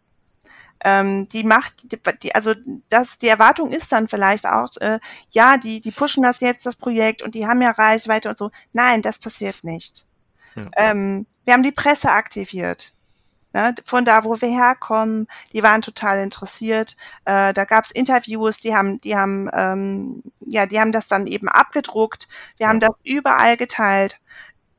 Speaker 2: Ähm, die macht, die, die, also das, die Erwartung ist dann vielleicht auch, äh, ja, die, die pushen das jetzt, das Projekt, und die haben ja Reichweite und so. Nein, das passiert nicht. Ja. Ähm, wir haben die Presse aktiviert. Ne, von da, wo wir herkommen, die waren total interessiert. Äh, da gab's Interviews, die haben, die haben, ähm, ja, die haben das dann eben abgedruckt. Wir ja. haben das überall geteilt,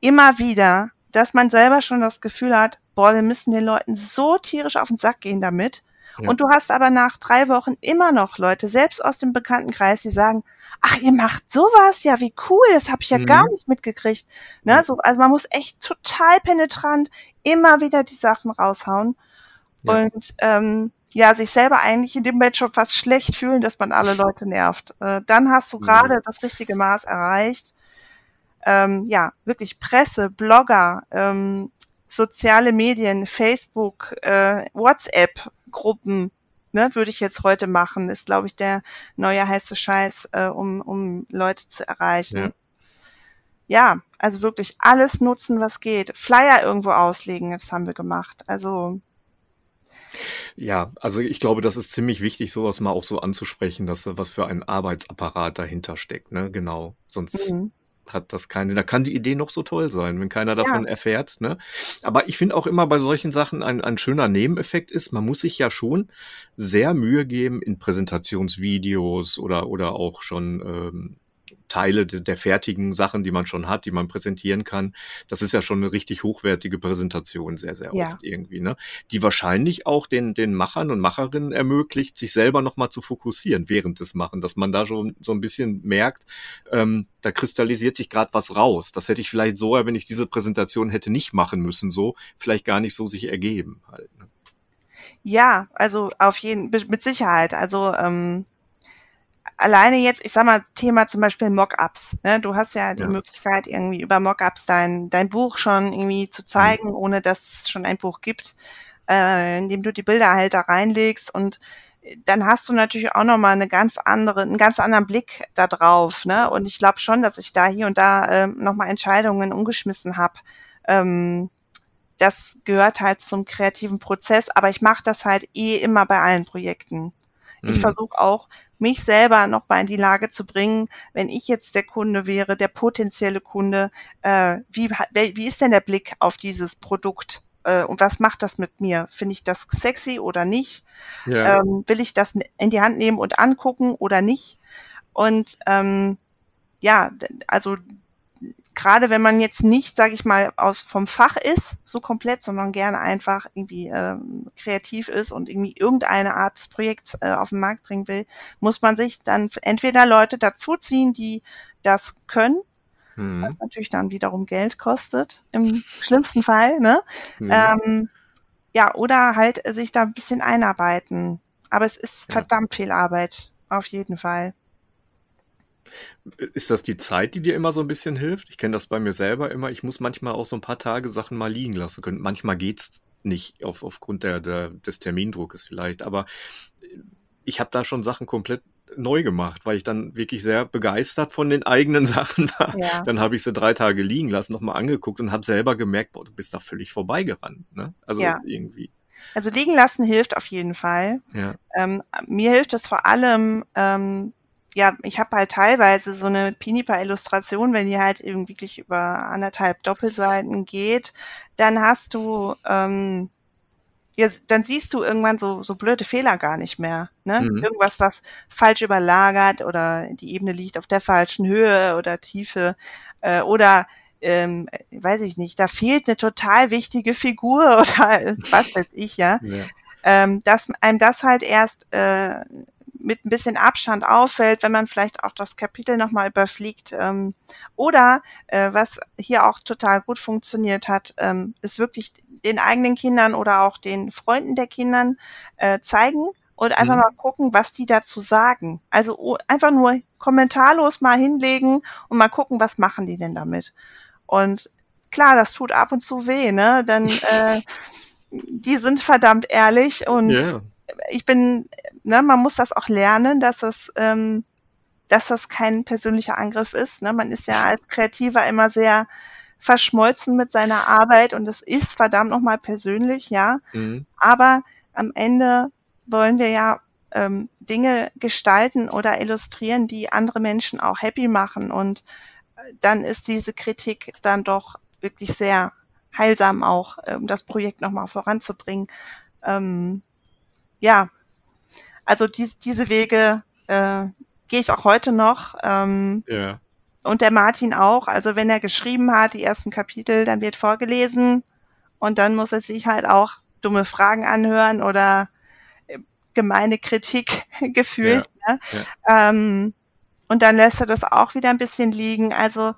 Speaker 2: immer wieder dass man selber schon das Gefühl hat, boah, wir müssen den Leuten so tierisch auf den Sack gehen damit. Ja. Und du hast aber nach drei Wochen immer noch Leute, selbst aus dem Bekanntenkreis, die sagen, ach, ihr macht sowas, ja, wie cool, das habe ich ja mhm. gar nicht mitgekriegt. Ne? So, also man muss echt total penetrant immer wieder die Sachen raushauen. Ja. Und ähm, ja, sich selber eigentlich in dem Moment schon fast schlecht fühlen, dass man alle Leute nervt. Äh, dann hast du gerade ja. das richtige Maß erreicht ähm, ja, wirklich Presse, Blogger, ähm, soziale Medien, Facebook, äh, WhatsApp-Gruppen, ne, würde ich jetzt heute machen, ist, glaube ich, der neue heiße Scheiß, äh, um, um Leute zu erreichen. Ja. ja, also wirklich alles nutzen, was geht. Flyer irgendwo auslegen, das haben wir gemacht. Also
Speaker 1: ja, also ich glaube, das ist ziemlich wichtig, sowas mal auch so anzusprechen, dass was für ein Arbeitsapparat dahinter steckt, ne? Genau. Sonst mhm hat das keinen Sinn. Da kann die Idee noch so toll sein, wenn keiner davon ja. erfährt. Ne? Aber ich finde auch immer bei solchen Sachen ein, ein schöner Nebeneffekt ist, man muss sich ja schon sehr Mühe geben in Präsentationsvideos oder, oder auch schon ähm, Teile de, der fertigen Sachen, die man schon hat, die man präsentieren kann. Das ist ja schon eine richtig hochwertige Präsentation, sehr, sehr ja. oft irgendwie, ne? Die wahrscheinlich auch den, den Machern und Macherinnen ermöglicht, sich selber nochmal zu fokussieren während des Machen, dass man da schon so ein bisschen merkt, ähm, da kristallisiert sich gerade was raus. Das hätte ich vielleicht so, wenn ich diese Präsentation hätte nicht machen müssen, so vielleicht gar nicht so sich ergeben halt. Ne?
Speaker 2: Ja, also auf jeden mit Sicherheit. Also ähm, alleine jetzt, ich sag mal, Thema zum Beispiel Mockups. Ne? Du hast ja die ja. Möglichkeit, irgendwie über Mockups dein, dein Buch schon irgendwie zu zeigen, mhm. ohne dass es schon ein Buch gibt, äh, indem du die Bilder halt da reinlegst und dann hast du natürlich auch nochmal eine ganz andere, einen ganz anderen Blick da drauf. Ne? Und ich glaube schon, dass ich da hier und da äh, nochmal Entscheidungen umgeschmissen habe. Ähm, das gehört halt zum kreativen Prozess, aber ich mache das halt eh immer bei allen Projekten. Ich mhm. versuche auch, mich selber noch mal in die Lage zu bringen, wenn ich jetzt der Kunde wäre, der potenzielle Kunde, äh, wie, wie ist denn der Blick auf dieses Produkt? Äh, und was macht das mit mir? Finde ich das sexy oder nicht? Ja. Ähm, will ich das in die Hand nehmen und angucken oder nicht? Und ähm, ja, also gerade wenn man jetzt nicht, sage ich mal, aus vom Fach ist, so komplett, sondern gerne einfach irgendwie ähm, kreativ ist und irgendwie irgendeine Art des Projekts äh, auf den Markt bringen will, muss man sich dann entweder Leute dazuziehen, die das können, mhm. was natürlich dann wiederum Geld kostet, im schlimmsten Fall, ne? Mhm. Ähm, ja, oder halt sich da ein bisschen einarbeiten. Aber es ist ja. verdammt viel Arbeit, auf jeden Fall.
Speaker 1: Ist das die Zeit, die dir immer so ein bisschen hilft? Ich kenne das bei mir selber immer. Ich muss manchmal auch so ein paar Tage Sachen mal liegen lassen können. Manchmal geht's nicht auf, aufgrund der, der, des Termindruckes vielleicht, aber ich habe da schon Sachen komplett neu gemacht, weil ich dann wirklich sehr begeistert von den eigenen Sachen war. Ja. Dann habe ich sie drei Tage liegen lassen, nochmal angeguckt und habe selber gemerkt, boah, du bist da völlig vorbeigerannt. Ne? Also ja. irgendwie.
Speaker 2: Also liegen lassen hilft auf jeden Fall. Ja. Ähm, mir hilft es vor allem, ähm, ja, ich habe halt teilweise so eine Pinipa-Illustration, wenn die halt eben wirklich über anderthalb Doppelseiten geht, dann hast du ähm, ja, dann siehst du irgendwann so, so blöde Fehler gar nicht mehr. Ne? Mhm. Irgendwas, was falsch überlagert oder die Ebene liegt auf der falschen Höhe oder Tiefe äh, oder ähm, weiß ich nicht, da fehlt eine total wichtige Figur oder was weiß ich, ja. ja. Ähm, dass einem das halt erst äh, mit ein bisschen Abstand auffällt, wenn man vielleicht auch das Kapitel nochmal überfliegt. Ähm, oder äh, was hier auch total gut funktioniert hat, ähm, ist wirklich den eigenen Kindern oder auch den Freunden der Kindern äh, zeigen und einfach mhm. mal gucken, was die dazu sagen. Also oh, einfach nur kommentarlos mal hinlegen und mal gucken, was machen die denn damit. Und klar, das tut ab und zu weh, ne? Dann äh, die sind verdammt ehrlich und yeah. Ich bin, ne, man muss das auch lernen, dass es ähm, dass das kein persönlicher Angriff ist. Ne? Man ist ja als Kreativer immer sehr verschmolzen mit seiner Arbeit und es ist verdammt nochmal persönlich, ja. Mhm. Aber am Ende wollen wir ja ähm, Dinge gestalten oder illustrieren, die andere Menschen auch happy machen und äh, dann ist diese Kritik dann doch wirklich sehr heilsam auch, um das Projekt nochmal voranzubringen. Ähm, ja, also die, diese Wege äh, gehe ich auch heute noch. Ähm, ja. Und der Martin auch. Also wenn er geschrieben hat, die ersten Kapitel, dann wird vorgelesen und dann muss er sich halt auch dumme Fragen anhören oder äh, gemeine Kritik gefühlt. Ja, ne? ja. Ähm, und dann lässt er das auch wieder ein bisschen liegen. Also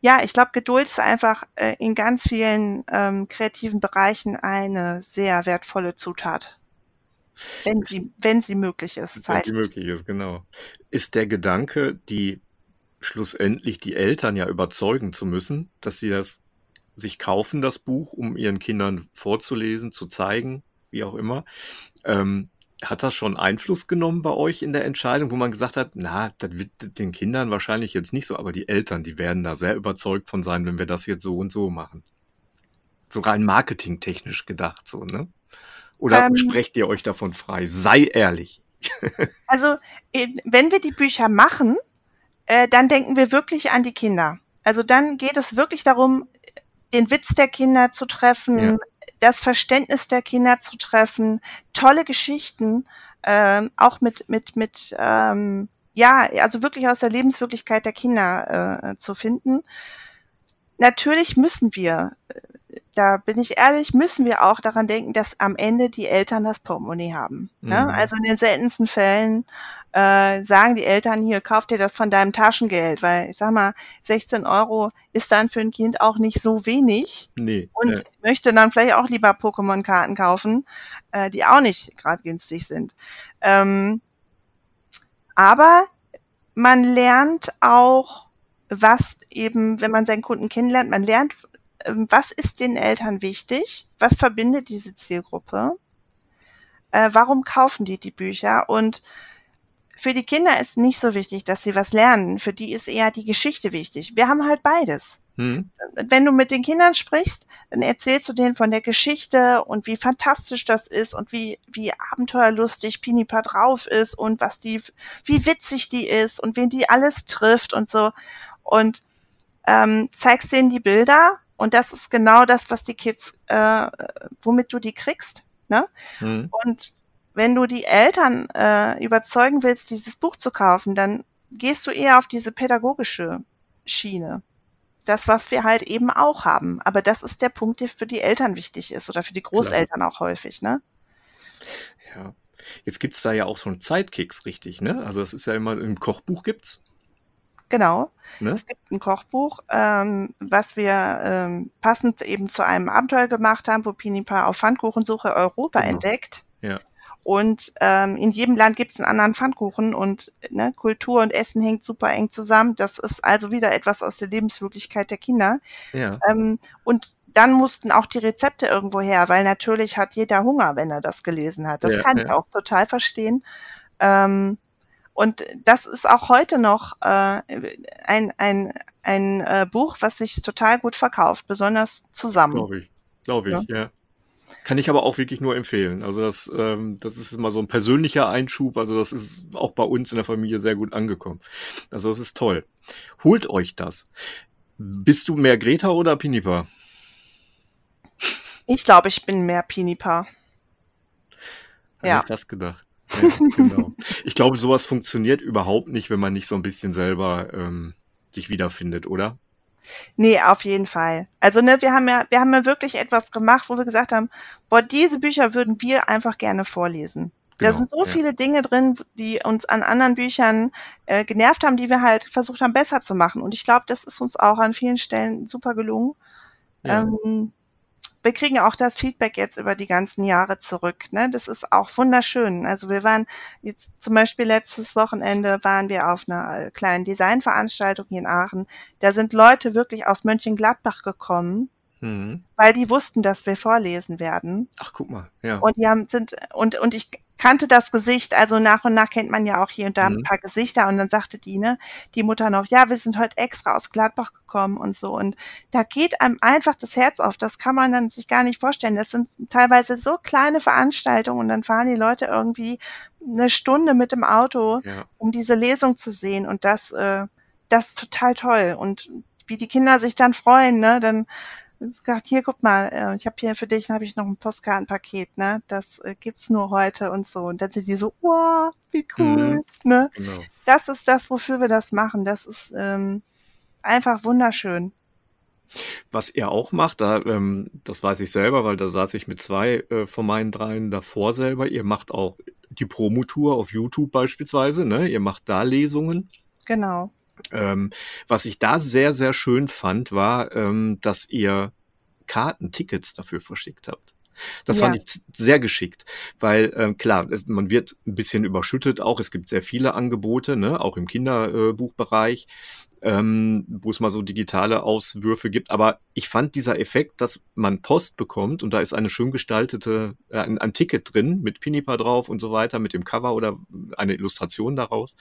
Speaker 2: ja, ich glaube, Geduld ist einfach äh, in ganz vielen ähm, kreativen Bereichen eine sehr wertvolle Zutat. Wenn sie, wenn sie möglich ist,
Speaker 1: Wenn sie möglich ist, genau. Ist der Gedanke, die schlussendlich die Eltern ja überzeugen zu müssen, dass sie das sich kaufen, das Buch, um ihren Kindern vorzulesen, zu zeigen, wie auch immer. Ähm, hat das schon Einfluss genommen bei euch in der Entscheidung, wo man gesagt hat, na, das wird den Kindern wahrscheinlich jetzt nicht so, aber die Eltern, die werden da sehr überzeugt von sein, wenn wir das jetzt so und so machen. So rein marketingtechnisch gedacht, so, ne? Oder ähm, sprecht ihr euch davon frei? Sei ehrlich.
Speaker 2: also, äh, wenn wir die Bücher machen, äh, dann denken wir wirklich an die Kinder. Also dann geht es wirklich darum, den Witz der Kinder zu treffen, ja. das Verständnis der Kinder zu treffen, tolle Geschichten, äh, auch mit, mit, mit, ähm, ja, also wirklich aus der Lebenswirklichkeit der Kinder äh, zu finden. Natürlich müssen wir äh, da bin ich ehrlich, müssen wir auch daran denken, dass am Ende die Eltern das Portemonnaie haben. Ne? Mhm. Also in den seltensten Fällen äh, sagen die Eltern hier, kauf dir das von deinem Taschengeld, weil ich sag mal, 16 Euro ist dann für ein Kind auch nicht so wenig. Nee. Und ja. möchte dann vielleicht auch lieber Pokémon-Karten kaufen, äh, die auch nicht gerade günstig sind. Ähm, aber man lernt auch, was eben, wenn man seinen Kunden kennenlernt, man lernt was ist den Eltern wichtig? Was verbindet diese Zielgruppe? Äh, warum kaufen die die Bücher? Und für die Kinder ist nicht so wichtig, dass sie was lernen. Für die ist eher die Geschichte wichtig. Wir haben halt beides. Mhm. Wenn du mit den Kindern sprichst, dann erzählst du denen von der Geschichte und wie fantastisch das ist und wie, wie abenteuerlustig Pinipa drauf ist und was die, wie witzig die ist und wen die alles trifft und so. Und ähm, zeigst denen die Bilder und das ist genau das, was die Kids, äh, womit du die kriegst. Ne? Mhm. Und wenn du die Eltern äh, überzeugen willst, dieses Buch zu kaufen, dann gehst du eher auf diese pädagogische Schiene. Das, was wir halt eben auch haben. Aber das ist der Punkt, der für die Eltern wichtig ist oder für die Großeltern Klar. auch häufig, ne?
Speaker 1: Ja. Jetzt gibt's da ja auch so einen Zeitkicks, richtig, ne? Also das ist ja immer, im Kochbuch gibt's.
Speaker 2: Genau. Ne? Es gibt ein Kochbuch, ähm, was wir ähm, passend eben zu einem Abenteuer gemacht haben, wo Pinipa auf Pfannkuchensuche Europa genau. entdeckt.
Speaker 1: Ja.
Speaker 2: Und ähm, in jedem Land gibt es einen anderen Pfannkuchen und ne, Kultur und Essen hängt super eng zusammen. Das ist also wieder etwas aus der Lebenswirklichkeit der Kinder.
Speaker 1: Ja.
Speaker 2: Ähm, und dann mussten auch die Rezepte irgendwo her, weil natürlich hat jeder Hunger, wenn er das gelesen hat. Das ja, kann ja. ich auch total verstehen. Ähm, und das ist auch heute noch äh, ein, ein, ein äh, Buch, was sich total gut verkauft, besonders zusammen.
Speaker 1: Glaube ich, glaube ich, ja. ja. Kann ich aber auch wirklich nur empfehlen. Also das, ähm, das ist immer so ein persönlicher Einschub. Also das ist auch bei uns in der Familie sehr gut angekommen. Also das ist toll. Holt euch das. Bist du mehr Greta oder Pinipa?
Speaker 2: Ich glaube, ich bin mehr Pinipa.
Speaker 1: Ja. Ich fast gedacht. Ja, genau. ich glaube, sowas funktioniert überhaupt nicht, wenn man nicht so ein bisschen selber ähm, sich wiederfindet, oder?
Speaker 2: Nee, auf jeden Fall. Also, ne, wir haben ja, wir haben ja wirklich etwas gemacht, wo wir gesagt haben, boah, diese Bücher würden wir einfach gerne vorlesen. Genau, da sind so ja. viele Dinge drin, die uns an anderen Büchern äh, genervt haben, die wir halt versucht haben, besser zu machen. Und ich glaube, das ist uns auch an vielen Stellen super gelungen. Ja. Ähm, wir kriegen auch das Feedback jetzt über die ganzen Jahre zurück. Ne? Das ist auch wunderschön. Also wir waren jetzt zum Beispiel letztes Wochenende waren wir auf einer kleinen Designveranstaltung hier in Aachen. Da sind Leute wirklich aus Mönchengladbach gekommen, mhm. weil die wussten, dass wir vorlesen werden.
Speaker 1: Ach, guck mal, ja.
Speaker 2: Und die haben sind und und ich kannte das Gesicht, also nach und nach kennt man ja auch hier und da mhm. ein paar Gesichter und dann sagte die, ne, die Mutter noch, ja, wir sind heute extra aus Gladbach gekommen und so und da geht einem einfach das Herz auf, das kann man dann sich gar nicht vorstellen. Das sind teilweise so kleine Veranstaltungen und dann fahren die Leute irgendwie eine Stunde mit dem Auto, ja. um diese Lesung zu sehen und das, äh, das ist total toll und wie die Kinder sich dann freuen, ne, dann gesagt, hier guck mal, äh, ich habe hier für dich habe ich noch ein Postkartenpaket, ne? Das äh, gibt's nur heute und so. Und dann sind die so, wow, wie cool, mhm. ne? Genau. Das ist das, wofür wir das machen. Das ist ähm, einfach wunderschön.
Speaker 1: Was ihr auch macht, da, ähm, das weiß ich selber, weil da saß ich mit zwei äh, von meinen dreien davor selber. Ihr macht auch die Promotour auf YouTube beispielsweise, ne? Ihr macht da Lesungen.
Speaker 2: Genau.
Speaker 1: Ähm, was ich da sehr, sehr schön fand, war, ähm, dass ihr Karten, Tickets dafür verschickt habt. Das ja. fand ich sehr geschickt, weil ähm, klar, es, man wird ein bisschen überschüttet auch. Es gibt sehr viele Angebote, ne, auch im Kinderbuchbereich, ähm, wo es mal so digitale Auswürfe gibt. Aber ich fand dieser Effekt, dass man Post bekommt und da ist eine schön gestaltete, äh, ein, ein Ticket drin mit Pinipa drauf und so weiter, mit dem Cover oder eine Illustration daraus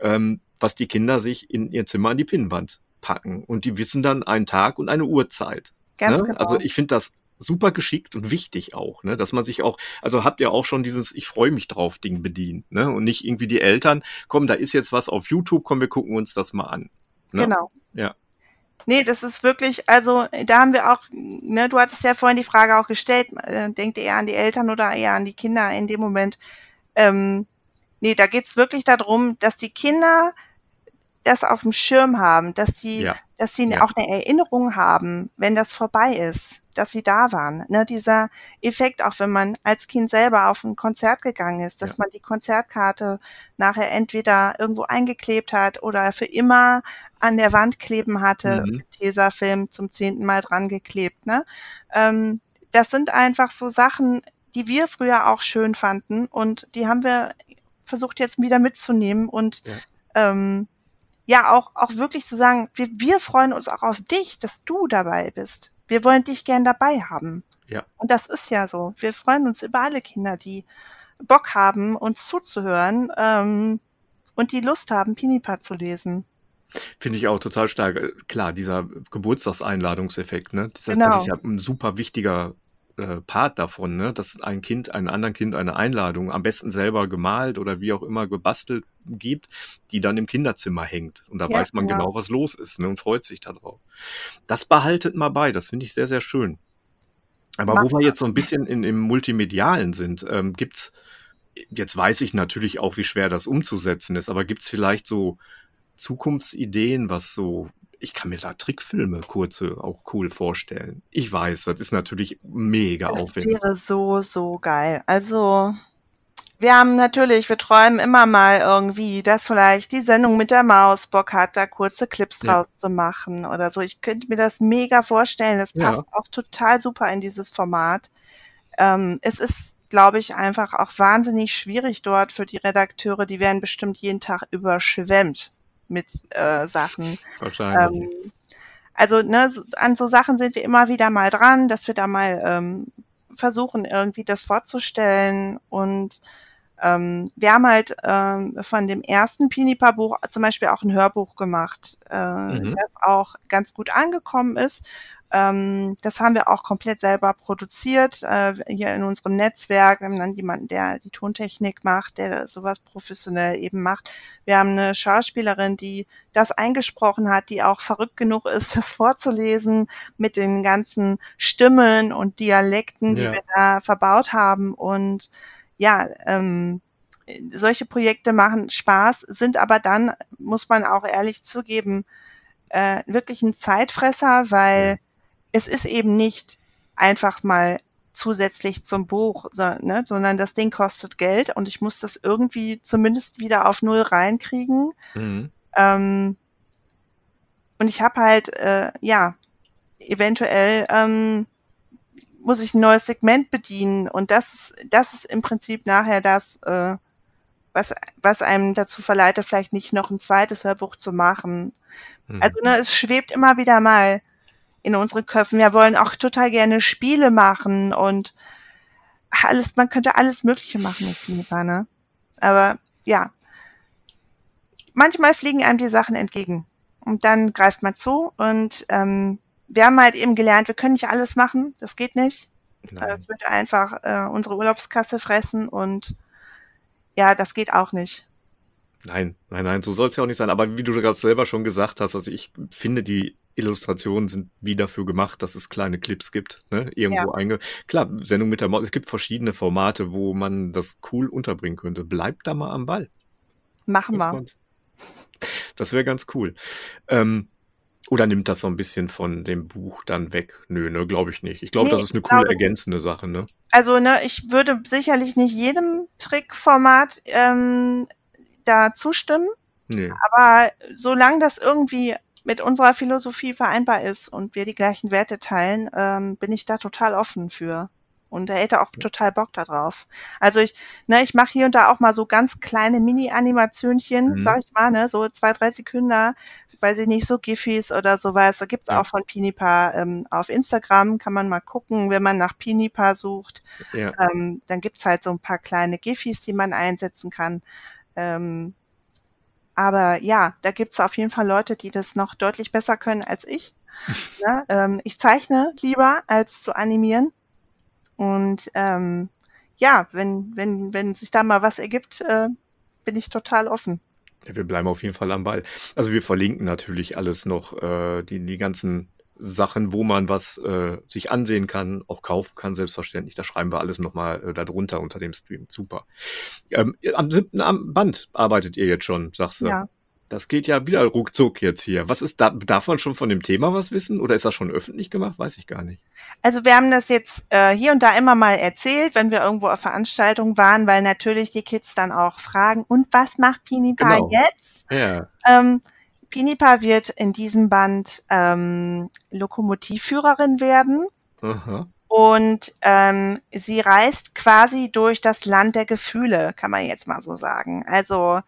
Speaker 1: ähm, was die Kinder sich in ihr Zimmer an die Pinnwand packen. Und die wissen dann einen Tag und eine Uhrzeit.
Speaker 2: Ganz
Speaker 1: ne?
Speaker 2: genau.
Speaker 1: Also ich finde das super geschickt und wichtig auch, ne, dass man sich auch, also habt ihr auch schon dieses Ich freue mich drauf Ding bedient, ne, und nicht irgendwie die Eltern, komm, da ist jetzt was auf YouTube, komm, wir gucken uns das mal an.
Speaker 2: Ne? Genau.
Speaker 1: Ja.
Speaker 2: Nee, das ist wirklich, also da haben wir auch, ne, du hattest ja vorhin die Frage auch gestellt, äh, denkt ihr eher an die Eltern oder eher an die Kinder in dem Moment? Ähm, Nee, da geht's wirklich darum, dass die Kinder das auf dem Schirm haben, dass die, ja. dass sie ja. auch eine Erinnerung haben, wenn das vorbei ist, dass sie da waren. Ne, dieser Effekt, auch wenn man als Kind selber auf ein Konzert gegangen ist, dass ja. man die Konzertkarte nachher entweder irgendwo eingeklebt hat oder für immer an der Wand kleben hatte, mhm. Tesafilm zum zehnten Mal dran geklebt. Ne? Ähm, das sind einfach so Sachen, die wir früher auch schön fanden und die haben wir versucht jetzt wieder mitzunehmen und ähm, ja auch, auch wirklich zu sagen, wir, wir freuen uns auch auf dich, dass du dabei bist. Wir wollen dich gern dabei haben.
Speaker 1: Ja.
Speaker 2: Und das ist ja so. Wir freuen uns über alle Kinder, die Bock haben, uns zuzuhören ähm, und die Lust haben, Pinipa zu lesen.
Speaker 1: Finde ich auch total stark. Klar, dieser Geburtstagseinladungseffekt, ne? Das, genau. das ist ja ein super wichtiger äh, Part davon, ne? dass ein Kind einem anderen Kind eine Einladung, am besten selber gemalt oder wie auch immer gebastelt gibt, die dann im Kinderzimmer hängt. Und da ja, weiß man ja. genau, was los ist ne? und freut sich darauf. Das behaltet mal bei, das finde ich sehr, sehr schön. Aber Mach wo wir jetzt so ein bisschen in, im Multimedialen sind, ähm, gibt's jetzt weiß ich natürlich auch, wie schwer das umzusetzen ist, aber gibt's vielleicht so Zukunftsideen, was so ich kann mir da Trickfilme, kurze, auch cool vorstellen. Ich weiß, das ist natürlich mega
Speaker 2: das
Speaker 1: aufwendig.
Speaker 2: Das wäre so, so geil. Also, wir haben natürlich, wir träumen immer mal irgendwie, dass vielleicht die Sendung mit der Maus Bock hat, da kurze Clips
Speaker 1: Ja.
Speaker 2: draus zu machen oder so. Ich könnte mir das mega vorstellen. Das
Speaker 1: Ja.
Speaker 2: passt auch total super in dieses Format. Ähm, es ist, glaube ich, einfach auch wahnsinnig schwierig dort für die Redakteure. Die werden bestimmt jeden Tag überschwemmt mit äh, Sachen.
Speaker 1: Wahrscheinlich.
Speaker 2: Ähm, also ne, an so Sachen sind wir immer wieder mal dran, dass wir da mal ähm, versuchen, irgendwie das vorzustellen. Und ähm, wir haben halt ähm, von dem ersten Pinipa-Buch zum Beispiel auch ein Hörbuch gemacht, äh,
Speaker 1: Mhm.
Speaker 2: das auch ganz gut angekommen ist. Ähm, das haben wir auch komplett selber produziert, äh, hier in unserem Netzwerk. Wir haben dann jemanden, der die Tontechnik macht, der sowas professionell eben macht. Wir haben eine Schauspielerin, die das eingesprochen hat, die auch verrückt genug ist, das vorzulesen mit den ganzen Stimmen und Dialekten, die
Speaker 1: Ja.
Speaker 2: wir da verbaut haben. Und ja, ähm, solche Projekte machen Spaß, sind aber dann, muss man auch ehrlich zugeben, äh, wirklich ein Zeitfresser, weil. Es ist eben nicht einfach mal zusätzlich zum Buch, so, ne, sondern das Ding kostet Geld und ich muss das irgendwie zumindest wieder auf Null reinkriegen.
Speaker 1: Mhm.
Speaker 2: Ähm, und ich habe halt, äh, ja, eventuell ähm, muss ich ein neues Segment bedienen und das, ist- das ist im Prinzip nachher das, äh, was, was einem dazu verleitet, vielleicht nicht noch ein zweites Hörbuch zu machen.
Speaker 1: Mhm.
Speaker 2: Also ne, es schwebt immer wieder mal in unseren Köpfen. Wir wollen auch total gerne Spiele machen und alles, man könnte alles Mögliche machen mit Finipa, ne? Aber ja, manchmal fliegen einem die Sachen entgegen und dann greift man zu und ähm, wir haben halt eben gelernt, wir können nicht alles machen, das geht nicht.
Speaker 1: Nein.
Speaker 2: Es würde einfach äh, unsere Urlaubskasse fressen und ja, das geht auch nicht.
Speaker 1: Nein, nein, nein, so soll es ja auch nicht sein. Aber wie du gerade selber schon gesagt hast, also ich finde, die Illustrationen sind wie dafür gemacht, dass es kleine Clips gibt, ne? Irgendwo einge. Klar, Sendung mit der Maus. Es gibt verschiedene Formate, wo man das cool unterbringen könnte. Bleibt da mal am Ball.
Speaker 2: Machen wir.
Speaker 1: Das wäre ganz cool. Ähm, oder nimmt das so ein bisschen von dem Buch dann weg? Nö, ne, glaube ich nicht. Ich glaube,
Speaker 2: Nee,
Speaker 1: das ist eine coole
Speaker 2: glaube-
Speaker 1: ergänzende Sache, ne?
Speaker 2: Also, ne, ich würde sicherlich nicht jedem Trickformat ähm, da zustimmen,
Speaker 1: Nee.
Speaker 2: aber solange das irgendwie mit unserer Philosophie vereinbar ist und wir die gleichen Werte teilen, ähm, bin ich da total offen für. Und er hätte auch total Bock da drauf. Also ich, ne, ich mache hier und da auch mal so ganz kleine Mini-Animationchen,
Speaker 1: Mhm.
Speaker 2: sag ich mal, ne, so zwei, drei Sekunden, weiß ich nicht, so Giffys oder sowas. Da gibt's
Speaker 1: Ja.
Speaker 2: auch von Pinipa ähm, auf Instagram, kann man mal gucken, wenn man nach Pinipa sucht.
Speaker 1: Ja.
Speaker 2: Ähm, dann gibt's halt so ein paar kleine Giffys, die man einsetzen kann. Ähm, aber ja, da gibt's auf jeden Fall Leute, die das noch deutlich besser können als ich. ne? ähm, ich zeichne lieber, als zu animieren. Und ähm, ja, wenn, wenn, wenn sich da mal was ergibt, äh, bin ich total offen.
Speaker 1: Ja, wir bleiben auf jeden Fall am Ball. Also wir verlinken natürlich alles noch, äh, die, die ganzen Sachen, wo man was äh, sich ansehen kann, auch kaufen kann, selbstverständlich. Da schreiben wir alles nochmal äh, darunter unter dem Stream. Super. Ähm, am siebten Band arbeitet ihr jetzt schon, sagst du.
Speaker 2: Ja.
Speaker 1: Das geht ja wieder ruckzuck jetzt hier. Was ist da? Darf man schon von dem Thema was wissen? Oder ist das schon öffentlich gemacht? Weiß ich gar nicht.
Speaker 2: Also wir haben das jetzt äh, hier und da immer mal erzählt, wenn wir irgendwo auf Veranstaltungen waren, weil natürlich die Kids dann auch fragen, und was macht Pinipa
Speaker 1: Genau.
Speaker 2: jetzt?
Speaker 1: Ja.
Speaker 2: Ähm, Pinipa wird in diesem Band ähm, Lokomotivführerin werden
Speaker 1: Aha.
Speaker 2: und ähm, sie reist quasi durch das Land der Gefühle, kann man jetzt mal so sagen. Also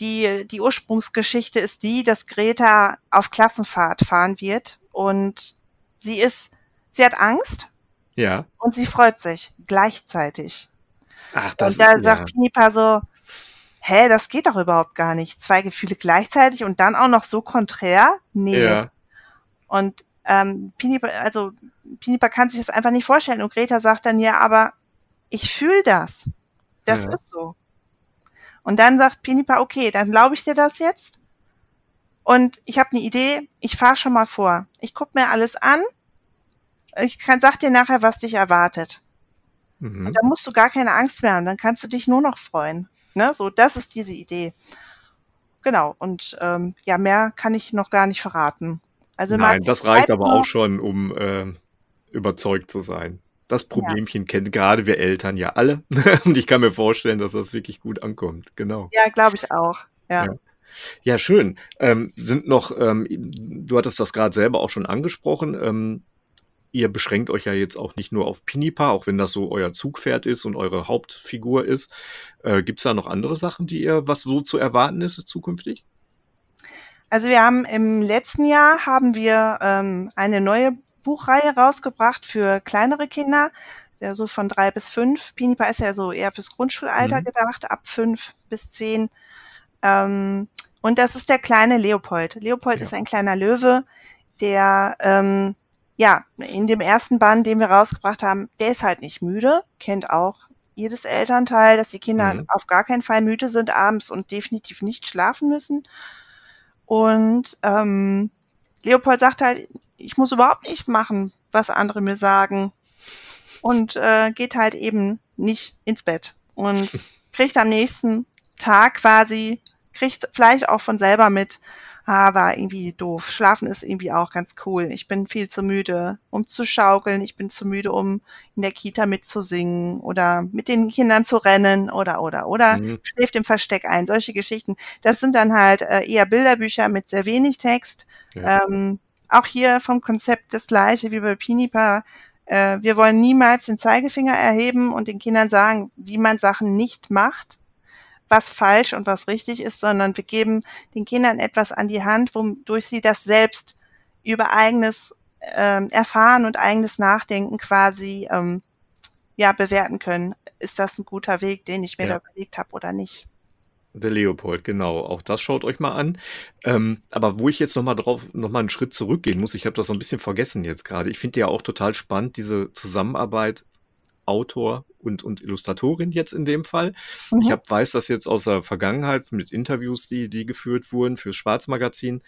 Speaker 2: die, die Ursprungsgeschichte ist die, dass Greta auf Klassenfahrt fahren wird und sie ist, sie hat Angst
Speaker 1: Ja.
Speaker 2: und sie freut sich gleichzeitig.
Speaker 1: Ach, das
Speaker 2: und da
Speaker 1: ja.
Speaker 2: sagt Pinipa so, hä, das geht doch überhaupt gar nicht. Zwei Gefühle gleichzeitig und dann auch noch so konträr? Nee.
Speaker 1: Ja.
Speaker 2: Und ähm, Pinipa, also Pinipa kann sich das einfach nicht vorstellen. Und Greta sagt dann, ja, aber ich fühle das. Das
Speaker 1: Ja.
Speaker 2: ist so. Und dann sagt Pinipa, okay, dann glaube ich dir das jetzt. Und ich habe eine Idee, ich fahre schon mal vor. Ich guck mir alles an. Ich kann, sag dir nachher, was dich erwartet.
Speaker 1: Mhm.
Speaker 2: Und dann musst du gar keine Angst mehr haben. Dann kannst du dich nur noch freuen. Ne? So, das ist diese Idee. Genau. Und ähm, ja, mehr kann ich noch gar nicht verraten. Also
Speaker 1: Nein, das reicht aber auch schon, um äh, überzeugt zu sein. Das Problemchen ja. kennen gerade wir Eltern ja alle. Und ich kann mir vorstellen, dass das wirklich gut ankommt. Genau.
Speaker 2: Ja, glaube ich auch. Ja.
Speaker 1: ja. Ja, schön. Ähm, sind noch, ähm, du hattest das gerade selber auch schon angesprochen. Ähm, ihr beschränkt euch ja jetzt auch nicht nur auf Pinipa, auch wenn das so euer Zugpferd ist und eure Hauptfigur ist. Äh, Gibt es da noch andere Sachen, die ihr, was so zu erwarten ist zukünftig?
Speaker 2: Also wir haben im letzten Jahr haben wir ähm, eine neue Buchreihe rausgebracht für kleinere Kinder, der so von drei bis fünf. Pinipa ist ja so eher fürs Grundschulalter mhm. gedacht, ab fünf bis zehn. Ähm, und das ist der kleine Leopold. Leopold ja. ist ein kleiner Löwe, der ähm, ja in dem ersten Band, den wir rausgebracht haben, der ist halt nicht müde, kennt auch jedes Elternteil, dass die Kinder mhm. auf gar keinen Fall müde sind abends und definitiv nicht schlafen müssen. Und ähm, Leopold sagt halt, ich muss überhaupt nicht machen, was andere mir sagen. Und äh, geht halt eben nicht ins Bett. Und kriegt am nächsten Tag quasi, kriegt vielleicht auch von selber mit, ah, war irgendwie doof. Schlafen ist irgendwie auch ganz cool. Ich bin viel zu müde, um zu schaukeln. Ich bin zu müde, um in der Kita mitzusingen oder mit den Kindern zu rennen oder, oder, oder mhm. schläft im Versteck ein. Solche Geschichten. Das sind dann halt äh, eher Bilderbücher mit sehr wenig Text. Ja. Ähm, auch hier vom Konzept das gleiche wie bei Pinipa. Äh, wir wollen niemals den Zeigefinger erheben und den Kindern sagen, wie man Sachen nicht macht was falsch und was richtig ist, sondern wir geben den Kindern etwas an die Hand, wodurch sie das selbst über eigenes ähm, Erfahren und eigenes Nachdenken quasi ähm, ja bewerten können. Ist das ein guter Weg, den ich mir ja. da überlegt habe oder nicht?
Speaker 1: Der Leopold, genau. Auch das schaut euch mal an. Ähm, aber wo ich jetzt nochmal drauf, nochmal einen Schritt zurückgehen muss, ich habe das so ein bisschen vergessen jetzt gerade. Ich finde ja auch total spannend, diese Zusammenarbeit Autor und, und Illustratorin jetzt in dem Fall. Mhm. Ich hab, weiß das jetzt aus der Vergangenheit mit Interviews, die, die geführt wurden fürs Schwarzmagazin,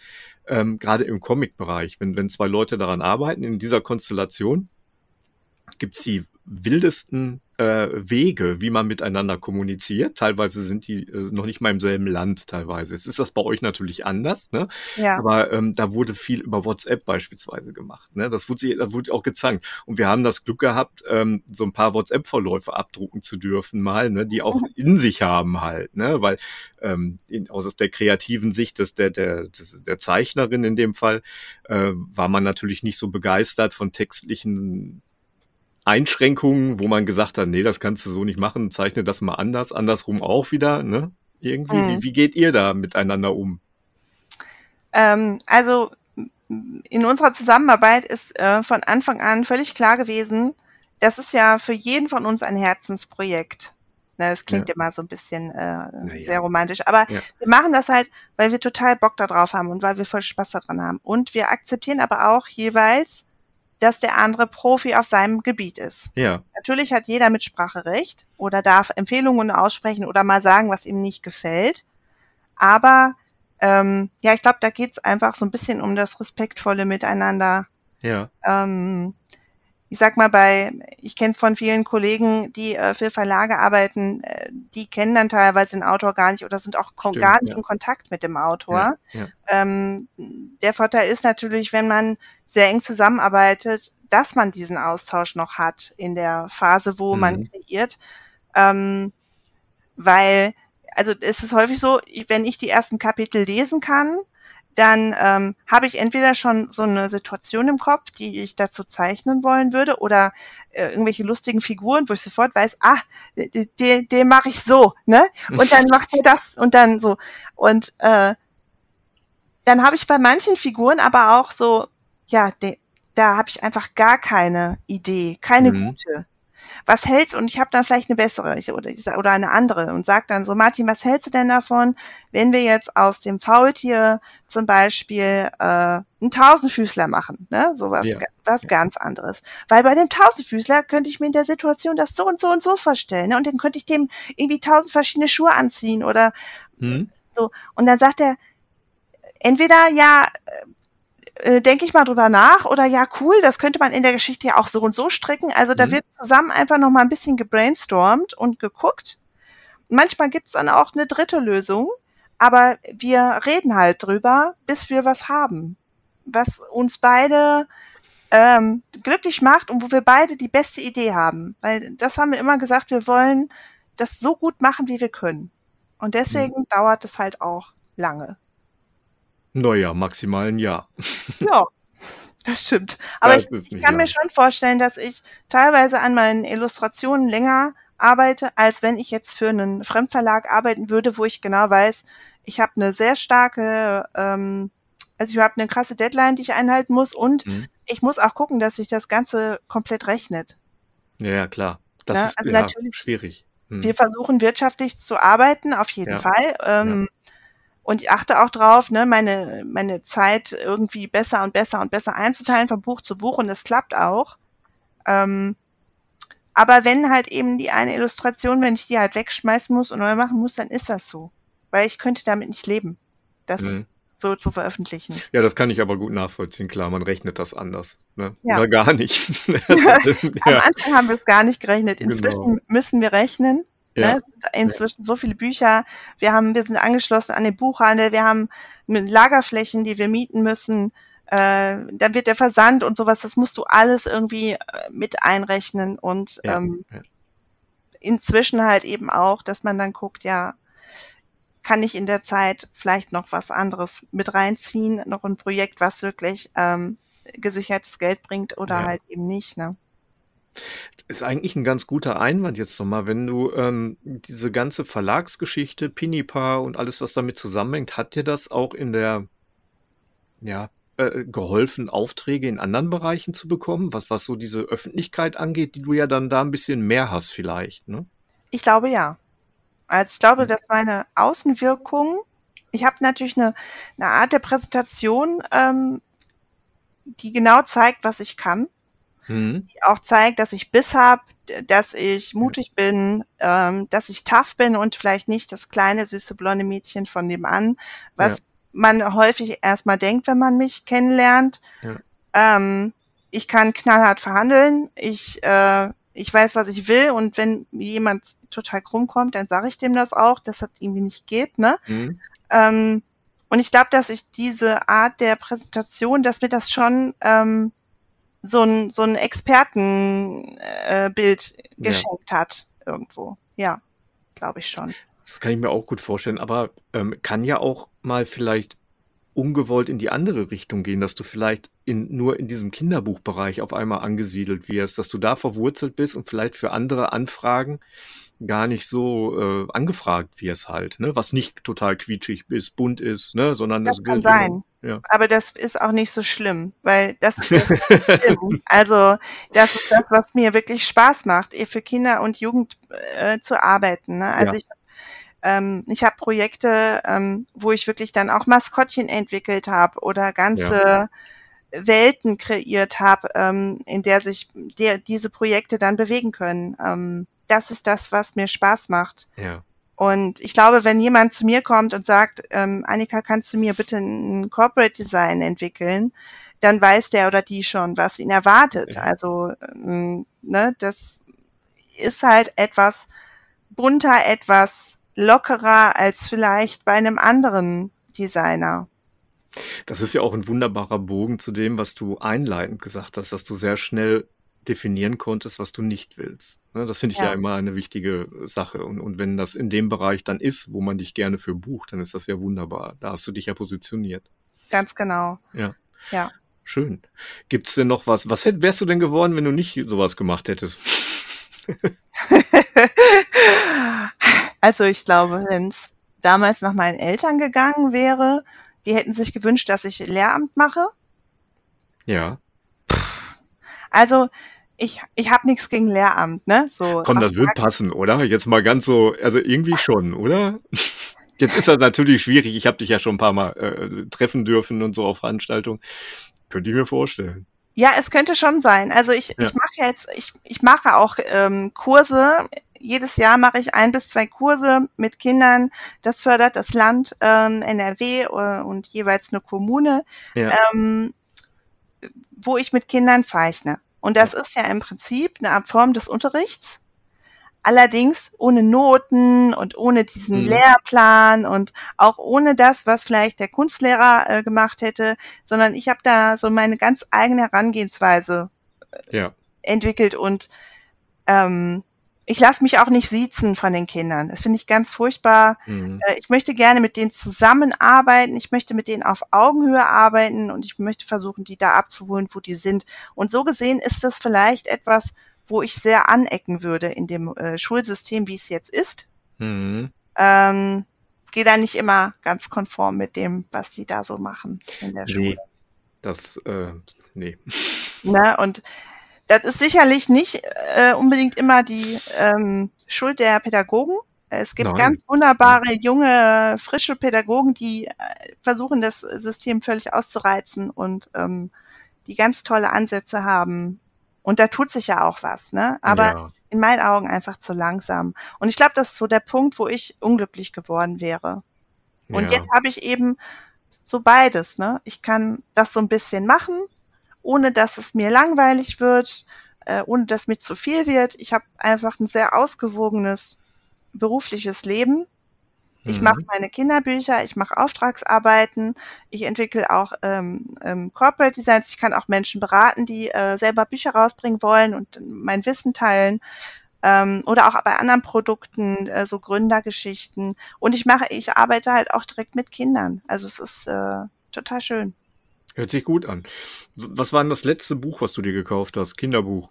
Speaker 1: ähm, gerade im Comic-Bereich, wenn, wenn zwei Leute daran arbeiten, in dieser Konstellation, gibt's die wildesten äh, Wege, wie man miteinander kommuniziert. Teilweise sind die äh, noch nicht mal im selben Land teilweise. Jetzt ist das bei euch natürlich anders, ne? Ja. Aber ähm, da wurde viel über WhatsApp beispielsweise gemacht. Ne? Das wurde, da wurde auch gezeigt. Und wir haben das Glück gehabt, ähm, so ein paar WhatsApp-Verläufe abdrucken zu dürfen, mal, ne? die auch mhm. in sich haben halt, ne? Weil ähm, in, aus der kreativen Sicht des, der, der, des, der Zeichnerin in dem Fall äh, war man natürlich nicht so begeistert von textlichen Einschränkungen, wo man gesagt hat, nee, das kannst du so nicht machen, zeichne das mal anders, andersrum auch wieder, ne? Irgendwie, mhm. wie, wie geht ihr da miteinander um?
Speaker 2: Ähm, also in unserer Zusammenarbeit ist äh, von Anfang an völlig klar gewesen, das ist ja für jeden von uns ein Herzensprojekt. Na, das klingt ja. immer so ein bisschen äh, ja. sehr romantisch, aber ja. wir machen das halt, weil wir total Bock darauf haben und weil wir voll Spaß daran haben. Und wir akzeptieren aber auch jeweils dass der andere Profi auf seinem Gebiet ist. Ja. Natürlich hat jeder Mitspracherecht oder darf Empfehlungen aussprechen oder mal sagen, was ihm nicht gefällt. Aber ähm, ja, ich glaube, da geht's einfach so ein bisschen um das respektvolle Miteinander. Ja. Ähm, ich sag mal, bei, ich kenne es von vielen Kollegen, die äh, für Verlage arbeiten, äh, die kennen dann teilweise den Autor gar nicht oder sind auch Stimmt, gar nicht ja. in Kontakt mit dem Autor. Ja, ja. Ähm, der Vorteil ist natürlich, wenn man sehr eng zusammenarbeitet, dass man diesen Austausch noch hat in der Phase, wo mhm. man kreiert. Ähm, weil, also es ist häufig so, wenn ich die ersten Kapitel lesen kann, dann ähm, habe ich entweder schon so eine Situation im Kopf, die ich dazu zeichnen wollen würde, oder äh, irgendwelche lustigen Figuren, wo ich sofort weiß, ah, den, den, den mache ich so, ne? Und dann macht er das und dann so. Und äh, dann habe ich bei manchen Figuren aber auch so, ja, de, da habe ich einfach gar keine Idee, keine mhm. gute was hältst und ich habe dann vielleicht eine bessere oder, oder eine andere und sag dann so, Martin, was hältst du denn davon, wenn wir jetzt aus dem Faultier zum Beispiel äh, einen Tausendfüßler machen, ne? So was, ja. was ja. ganz anderes. Weil bei dem Tausendfüßler könnte ich mir in der Situation das so und so und so vorstellen. Ne? Und dann könnte ich dem irgendwie tausend verschiedene Schuhe anziehen oder hm. so. Und dann sagt er, entweder ja, äh, denke ich mal drüber nach oder ja, cool, das könnte man in der Geschichte ja auch so und so stricken. Also da mhm. wird zusammen einfach noch mal ein bisschen gebrainstormt und geguckt. Manchmal gibt's dann auch eine dritte Lösung, aber wir reden halt drüber, bis wir was haben, was uns beide ähm, glücklich macht und wo wir beide die beste Idee haben. Weil das haben wir immer gesagt, wir wollen das so gut machen, wie wir können. Und deswegen mhm. dauert es halt auch lange.
Speaker 1: Naja, maximal ein Jahr.
Speaker 2: Ja, das stimmt. Aber das ich, ich kann lang. mir schon vorstellen, dass ich teilweise an meinen Illustrationen länger arbeite, als wenn ich jetzt für einen Fremdverlag arbeiten würde, wo ich genau weiß, ich habe eine sehr starke, ähm, also ich habe eine krasse Deadline, die ich einhalten muss und mhm. ich muss auch gucken, dass sich das Ganze komplett rechnet.
Speaker 1: Ja, ja klar. Das ja, ist also ja, natürlich schwierig.
Speaker 2: Mhm. Wir versuchen wirtschaftlich zu arbeiten, auf jeden ja. Fall. Ähm, und ich achte auch drauf, ne, meine, meine Zeit irgendwie besser und besser und besser einzuteilen von Buch zu Buch und das klappt auch. Ähm, aber wenn halt eben die eine Illustration, wenn ich die halt wegschmeißen muss und neu machen muss, dann ist das so. Weil ich könnte damit nicht leben, das mhm. so zu veröffentlichen.
Speaker 1: Ja, das kann ich aber gut nachvollziehen. Klar, man rechnet das anders. Ne? Ja. Oder gar nicht.
Speaker 2: Am Anfang haben wir es gar nicht gerechnet. Inzwischen genau. müssen wir rechnen. Ja. Ne? Inzwischen so viele Bücher. Wir haben, wir sind angeschlossen an den Buchhandel. Wir haben Lagerflächen, die wir mieten müssen äh, dann wird der Versand und sowas, das musst du alles irgendwie äh, mit einrechnen und ja, ähm, ja. inzwischen halt eben auch, dass man dann guckt, ja, kann ich in der Zeit vielleicht noch was anderes mit reinziehen, noch ein Projekt, was wirklich ähm, gesichertes Geld bringt oder halt eben nicht, ne?
Speaker 1: Ist eigentlich ein ganz guter Einwand jetzt nochmal, wenn du ähm, diese ganze Verlagsgeschichte, Pinipa und alles, was damit zusammenhängt, hat dir das auch in der ja, äh, geholfen, Aufträge in anderen Bereichen zu bekommen, was, was so diese Öffentlichkeit angeht, die du ja dann da ein bisschen mehr hast vielleicht, ne?
Speaker 2: Ich glaube ja. Also ich glaube, mhm. dass meine Außenwirkung, ich habe natürlich eine, eine Art der Präsentation, ähm, die genau zeigt, was ich kann. Mhm. Die auch zeigt, dass ich Biss habe, dass ich mutig bin, ähm, dass ich tough bin und vielleicht nicht das kleine, süße, blonde Mädchen von nebenan, was ja man häufig erstmal denkt, wenn man mich kennenlernt. Ja. Ähm, ich kann knallhart verhandeln. Ich, äh, ich weiß, was ich will. Und wenn jemand total krumm kommt, dann sage ich dem das auch, dass das irgendwie nicht geht. Ne? Mhm. Ähm, und ich glaube, dass ich diese Art der Präsentation, dass mir das schon ähm, so ein, so ein Expertenbild äh, geschenkt ja. hat irgendwo. Ja, glaube ich schon.
Speaker 1: Das kann ich mir auch gut vorstellen, aber ähm, kann ja auch mal vielleicht ungewollt in die andere Richtung gehen, dass du vielleicht in, nur in diesem Kinderbuchbereich auf einmal angesiedelt wirst, dass du da verwurzelt bist und vielleicht für andere Anfragen gar nicht so äh, angefragt wirst halt, ne? Was nicht total quietschig ist, bunt ist, ne? Sondern
Speaker 2: das, das kann sein. Ja. Aber das ist auch nicht so schlimm, weil das ist schlimm. Also das ist das, was mir wirklich Spaß macht, für Kinder und Jugend äh, zu arbeiten. Ne? Also ja. ich ähm, ich habe Projekte, ähm, wo ich wirklich dann auch Maskottchen entwickelt habe oder ganze ja. Welten kreiert habe, ähm, in der sich der, diese Projekte dann bewegen können. Ähm, das ist das, was mir Spaß macht. Ja. Und ich glaube, wenn jemand zu mir kommt und sagt, ähm, Annika, kannst du mir bitte ein Corporate Design entwickeln, dann weiß der oder die schon, was ihn erwartet. Ja. Also, ähm, ne, das ist halt etwas bunter, etwas lockerer als vielleicht bei einem anderen Designer.
Speaker 1: Das ist ja auch ein wunderbarer Bogen zu dem, was du einleitend gesagt hast, dass du sehr schnell definieren konntest, was du nicht willst. Ne, das finde ich ja. ja. immer eine wichtige Sache. Und, und wenn das in dem Bereich dann ist, wo man dich gerne für bucht, dann ist das ja wunderbar. Da hast du dich ja positioniert.
Speaker 2: Ganz genau.
Speaker 1: Ja. Ja. Schön. Gibt es denn noch was? Was hätt, wärst du denn geworden, wenn du nicht sowas gemacht hättest?
Speaker 2: Also ich glaube, wenn es damals nach meinen Eltern gegangen wäre, die hätten sich gewünscht, dass ich Lehramt mache.
Speaker 1: Ja.
Speaker 2: Also ich, ich habe nichts gegen Lehramt, ne?
Speaker 1: So Komm, das wird passen, oder? Jetzt mal ganz so, also irgendwie schon, oder? Jetzt ist das natürlich schwierig. Ich habe dich ja schon ein paar Mal äh, treffen dürfen und so auf Veranstaltungen. Könnte ich mir vorstellen.
Speaker 2: Ja, es könnte schon sein. Also ich, ja. ich mache jetzt, ich, ich mache auch ähm, Kurse jedes Jahr mache ich ein bis zwei Kurse mit Kindern. Das fördert das Land ähm, NRW äh, und jeweils eine Kommune, ja. ähm, wo ich mit Kindern zeichne. Und das ist ja im Prinzip eine Form des Unterrichts. Allerdings ohne Noten und ohne diesen
Speaker 1: Mhm.
Speaker 2: Lehrplan und auch ohne das, was vielleicht der Kunstlehrer äh, gemacht hätte, sondern ich habe da so meine ganz eigene Herangehensweise
Speaker 1: Ja.
Speaker 2: entwickelt und ähm, ich lasse mich auch nicht siezen von den Kindern. Das finde ich ganz furchtbar.
Speaker 1: Mhm.
Speaker 2: Äh, Ich möchte gerne mit denen zusammenarbeiten. Ich möchte mit denen auf Augenhöhe arbeiten und ich möchte versuchen, die da abzuholen, wo die sind. Und so gesehen ist das vielleicht etwas, wo ich sehr anecken würde in dem äh, Schulsystem, wie es jetzt ist.
Speaker 1: Mhm.
Speaker 2: Ähm, Gehe da nicht immer ganz konform mit dem, was die da so machen in der Schule.
Speaker 1: Nee. Das, äh, nee.
Speaker 2: Ne? Und das ist sicherlich nicht äh, unbedingt immer die ähm, Schuld der Pädagogen. Es gibt
Speaker 1: Nein.
Speaker 2: ganz wunderbare, junge, frische Pädagogen, die äh, versuchen, das System völlig auszureizen und ähm, die ganz tolle Ansätze haben. Und da tut sich ja auch was, ne? Aber
Speaker 1: ja.
Speaker 2: in meinen Augen einfach zu langsam. Und ich glaube, das ist so der Punkt, wo ich unglücklich geworden wäre. Und
Speaker 1: ja.
Speaker 2: jetzt habe ich eben so beides. Ne? Ich kann das so ein bisschen machen, ohne dass es mir langweilig wird, äh, ohne dass mir zu viel wird. Ich habe einfach ein sehr ausgewogenes berufliches Leben. Ich
Speaker 1: Mhm.
Speaker 2: mache meine Kinderbücher, ich mache Auftragsarbeiten, ich entwickle auch ähm, ähm, Corporate Designs, ich kann auch Menschen beraten, die äh, selber Bücher rausbringen wollen und mein Wissen teilen ähm, oder auch bei anderen Produkten, äh, so Gründergeschichten. Und ich mache, ich arbeite halt auch direkt mit Kindern. Also es ist äh, total schön.
Speaker 1: Hört sich gut an. Was war denn das letzte Buch, was du dir gekauft hast? Kinderbuch.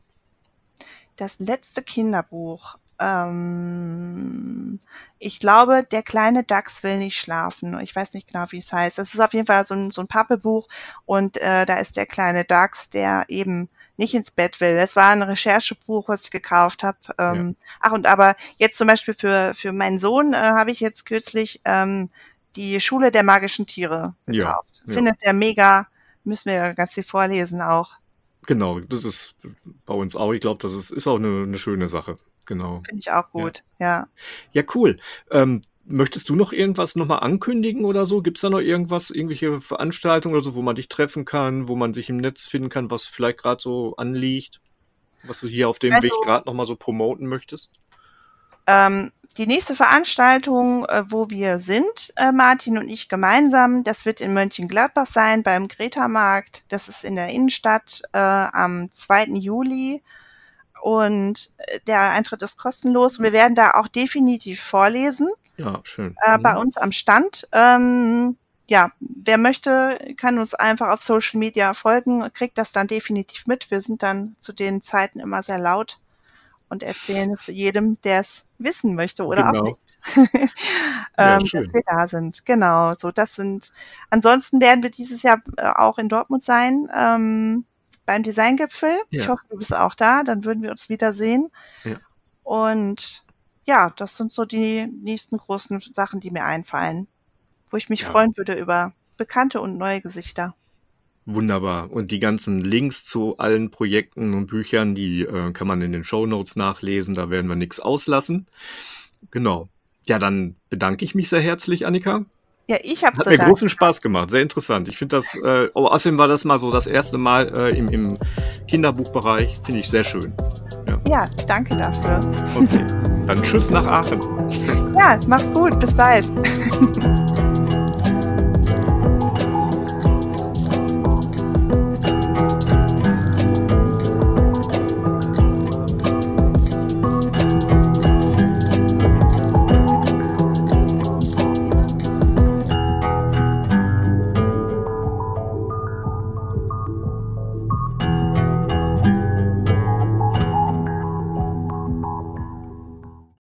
Speaker 2: Das letzte Kinderbuch. Ähm, ich glaube, der kleine Dachs will nicht schlafen. Ich weiß nicht genau, wie es heißt. Es ist auf jeden Fall so ein, so ein Pappebuch und äh, da ist der kleine Dachs, der eben nicht ins Bett will. Es war ein Recherchebuch, was ich gekauft habe. Ähm, Ach und aber jetzt zum Beispiel für für meinen Sohn äh, habe ich jetzt kürzlich ähm, die Schule der magischen Tiere
Speaker 1: Ja,
Speaker 2: gekauft.
Speaker 1: ja.
Speaker 2: Findet der mega. Müssen wir ganz viel vorlesen auch.
Speaker 1: Genau, das ist bei uns auch. Ich glaube, das ist, ist auch eine, eine schöne Sache. Genau.
Speaker 2: Finde ich auch gut. Ja.
Speaker 1: Ja, cool. Ähm, möchtest du noch irgendwas nochmal ankündigen oder so? Gibt es da noch irgendwas, irgendwelche Veranstaltungen oder so, wo man dich treffen kann, wo man sich im Netz finden kann, was vielleicht gerade so anliegt? Was du hier auf dem
Speaker 2: Also-
Speaker 1: Weg gerade nochmal so promoten möchtest?
Speaker 2: Ähm, die nächste Veranstaltung, äh, wo wir sind, äh, Martin und ich gemeinsam, das wird in Mönchengladbach sein beim Greta-Markt. Das ist in der Innenstadt äh, am 2. Juli. Und äh, der Eintritt ist kostenlos. Wir werden da auch definitiv vorlesen
Speaker 1: Ja, schön.
Speaker 2: äh,
Speaker 1: Mhm.
Speaker 2: bei uns am Stand. Ähm, ja, wer möchte, kann uns einfach auf Social Media folgen, kriegt das dann definitiv mit. Wir sind dann zu den Zeiten immer sehr laut und erzählen es jedem, der es wissen möchte oder
Speaker 1: Genau.
Speaker 2: auch nicht.
Speaker 1: Ja,
Speaker 2: ähm,
Speaker 1: schön.
Speaker 2: dass wir da sind. Genau. So, das sind. Ansonsten werden wir dieses Jahr äh, auch in Dortmund sein. Ähm, beim Designgipfel. Ich
Speaker 1: Ja.
Speaker 2: hoffe, du bist auch da, dann würden wir uns wiedersehen.
Speaker 1: Ja.
Speaker 2: Und ja, das sind so die nächsten großen Sachen, die mir einfallen, wo ich mich
Speaker 1: Ja.
Speaker 2: freuen würde über bekannte und neue Gesichter.
Speaker 1: Wunderbar. Und die ganzen Links zu allen Projekten und Büchern, die äh, kann man in den Show Notes nachlesen. Da werden wir nichts auslassen. Genau. Ja, dann bedanke ich mich sehr herzlich, Annika.
Speaker 2: Ja, ich habe
Speaker 1: Hat mir großen Spaß gemacht, sehr interessant. Ich finde das, äh, oh, außerdem war das mal so das erste Mal äh, im, im Kinderbuchbereich, finde ich sehr schön.
Speaker 2: Ja, danke dafür.
Speaker 1: Okay, dann tschüss nach Aachen.
Speaker 2: Ja, mach's gut, bis bald.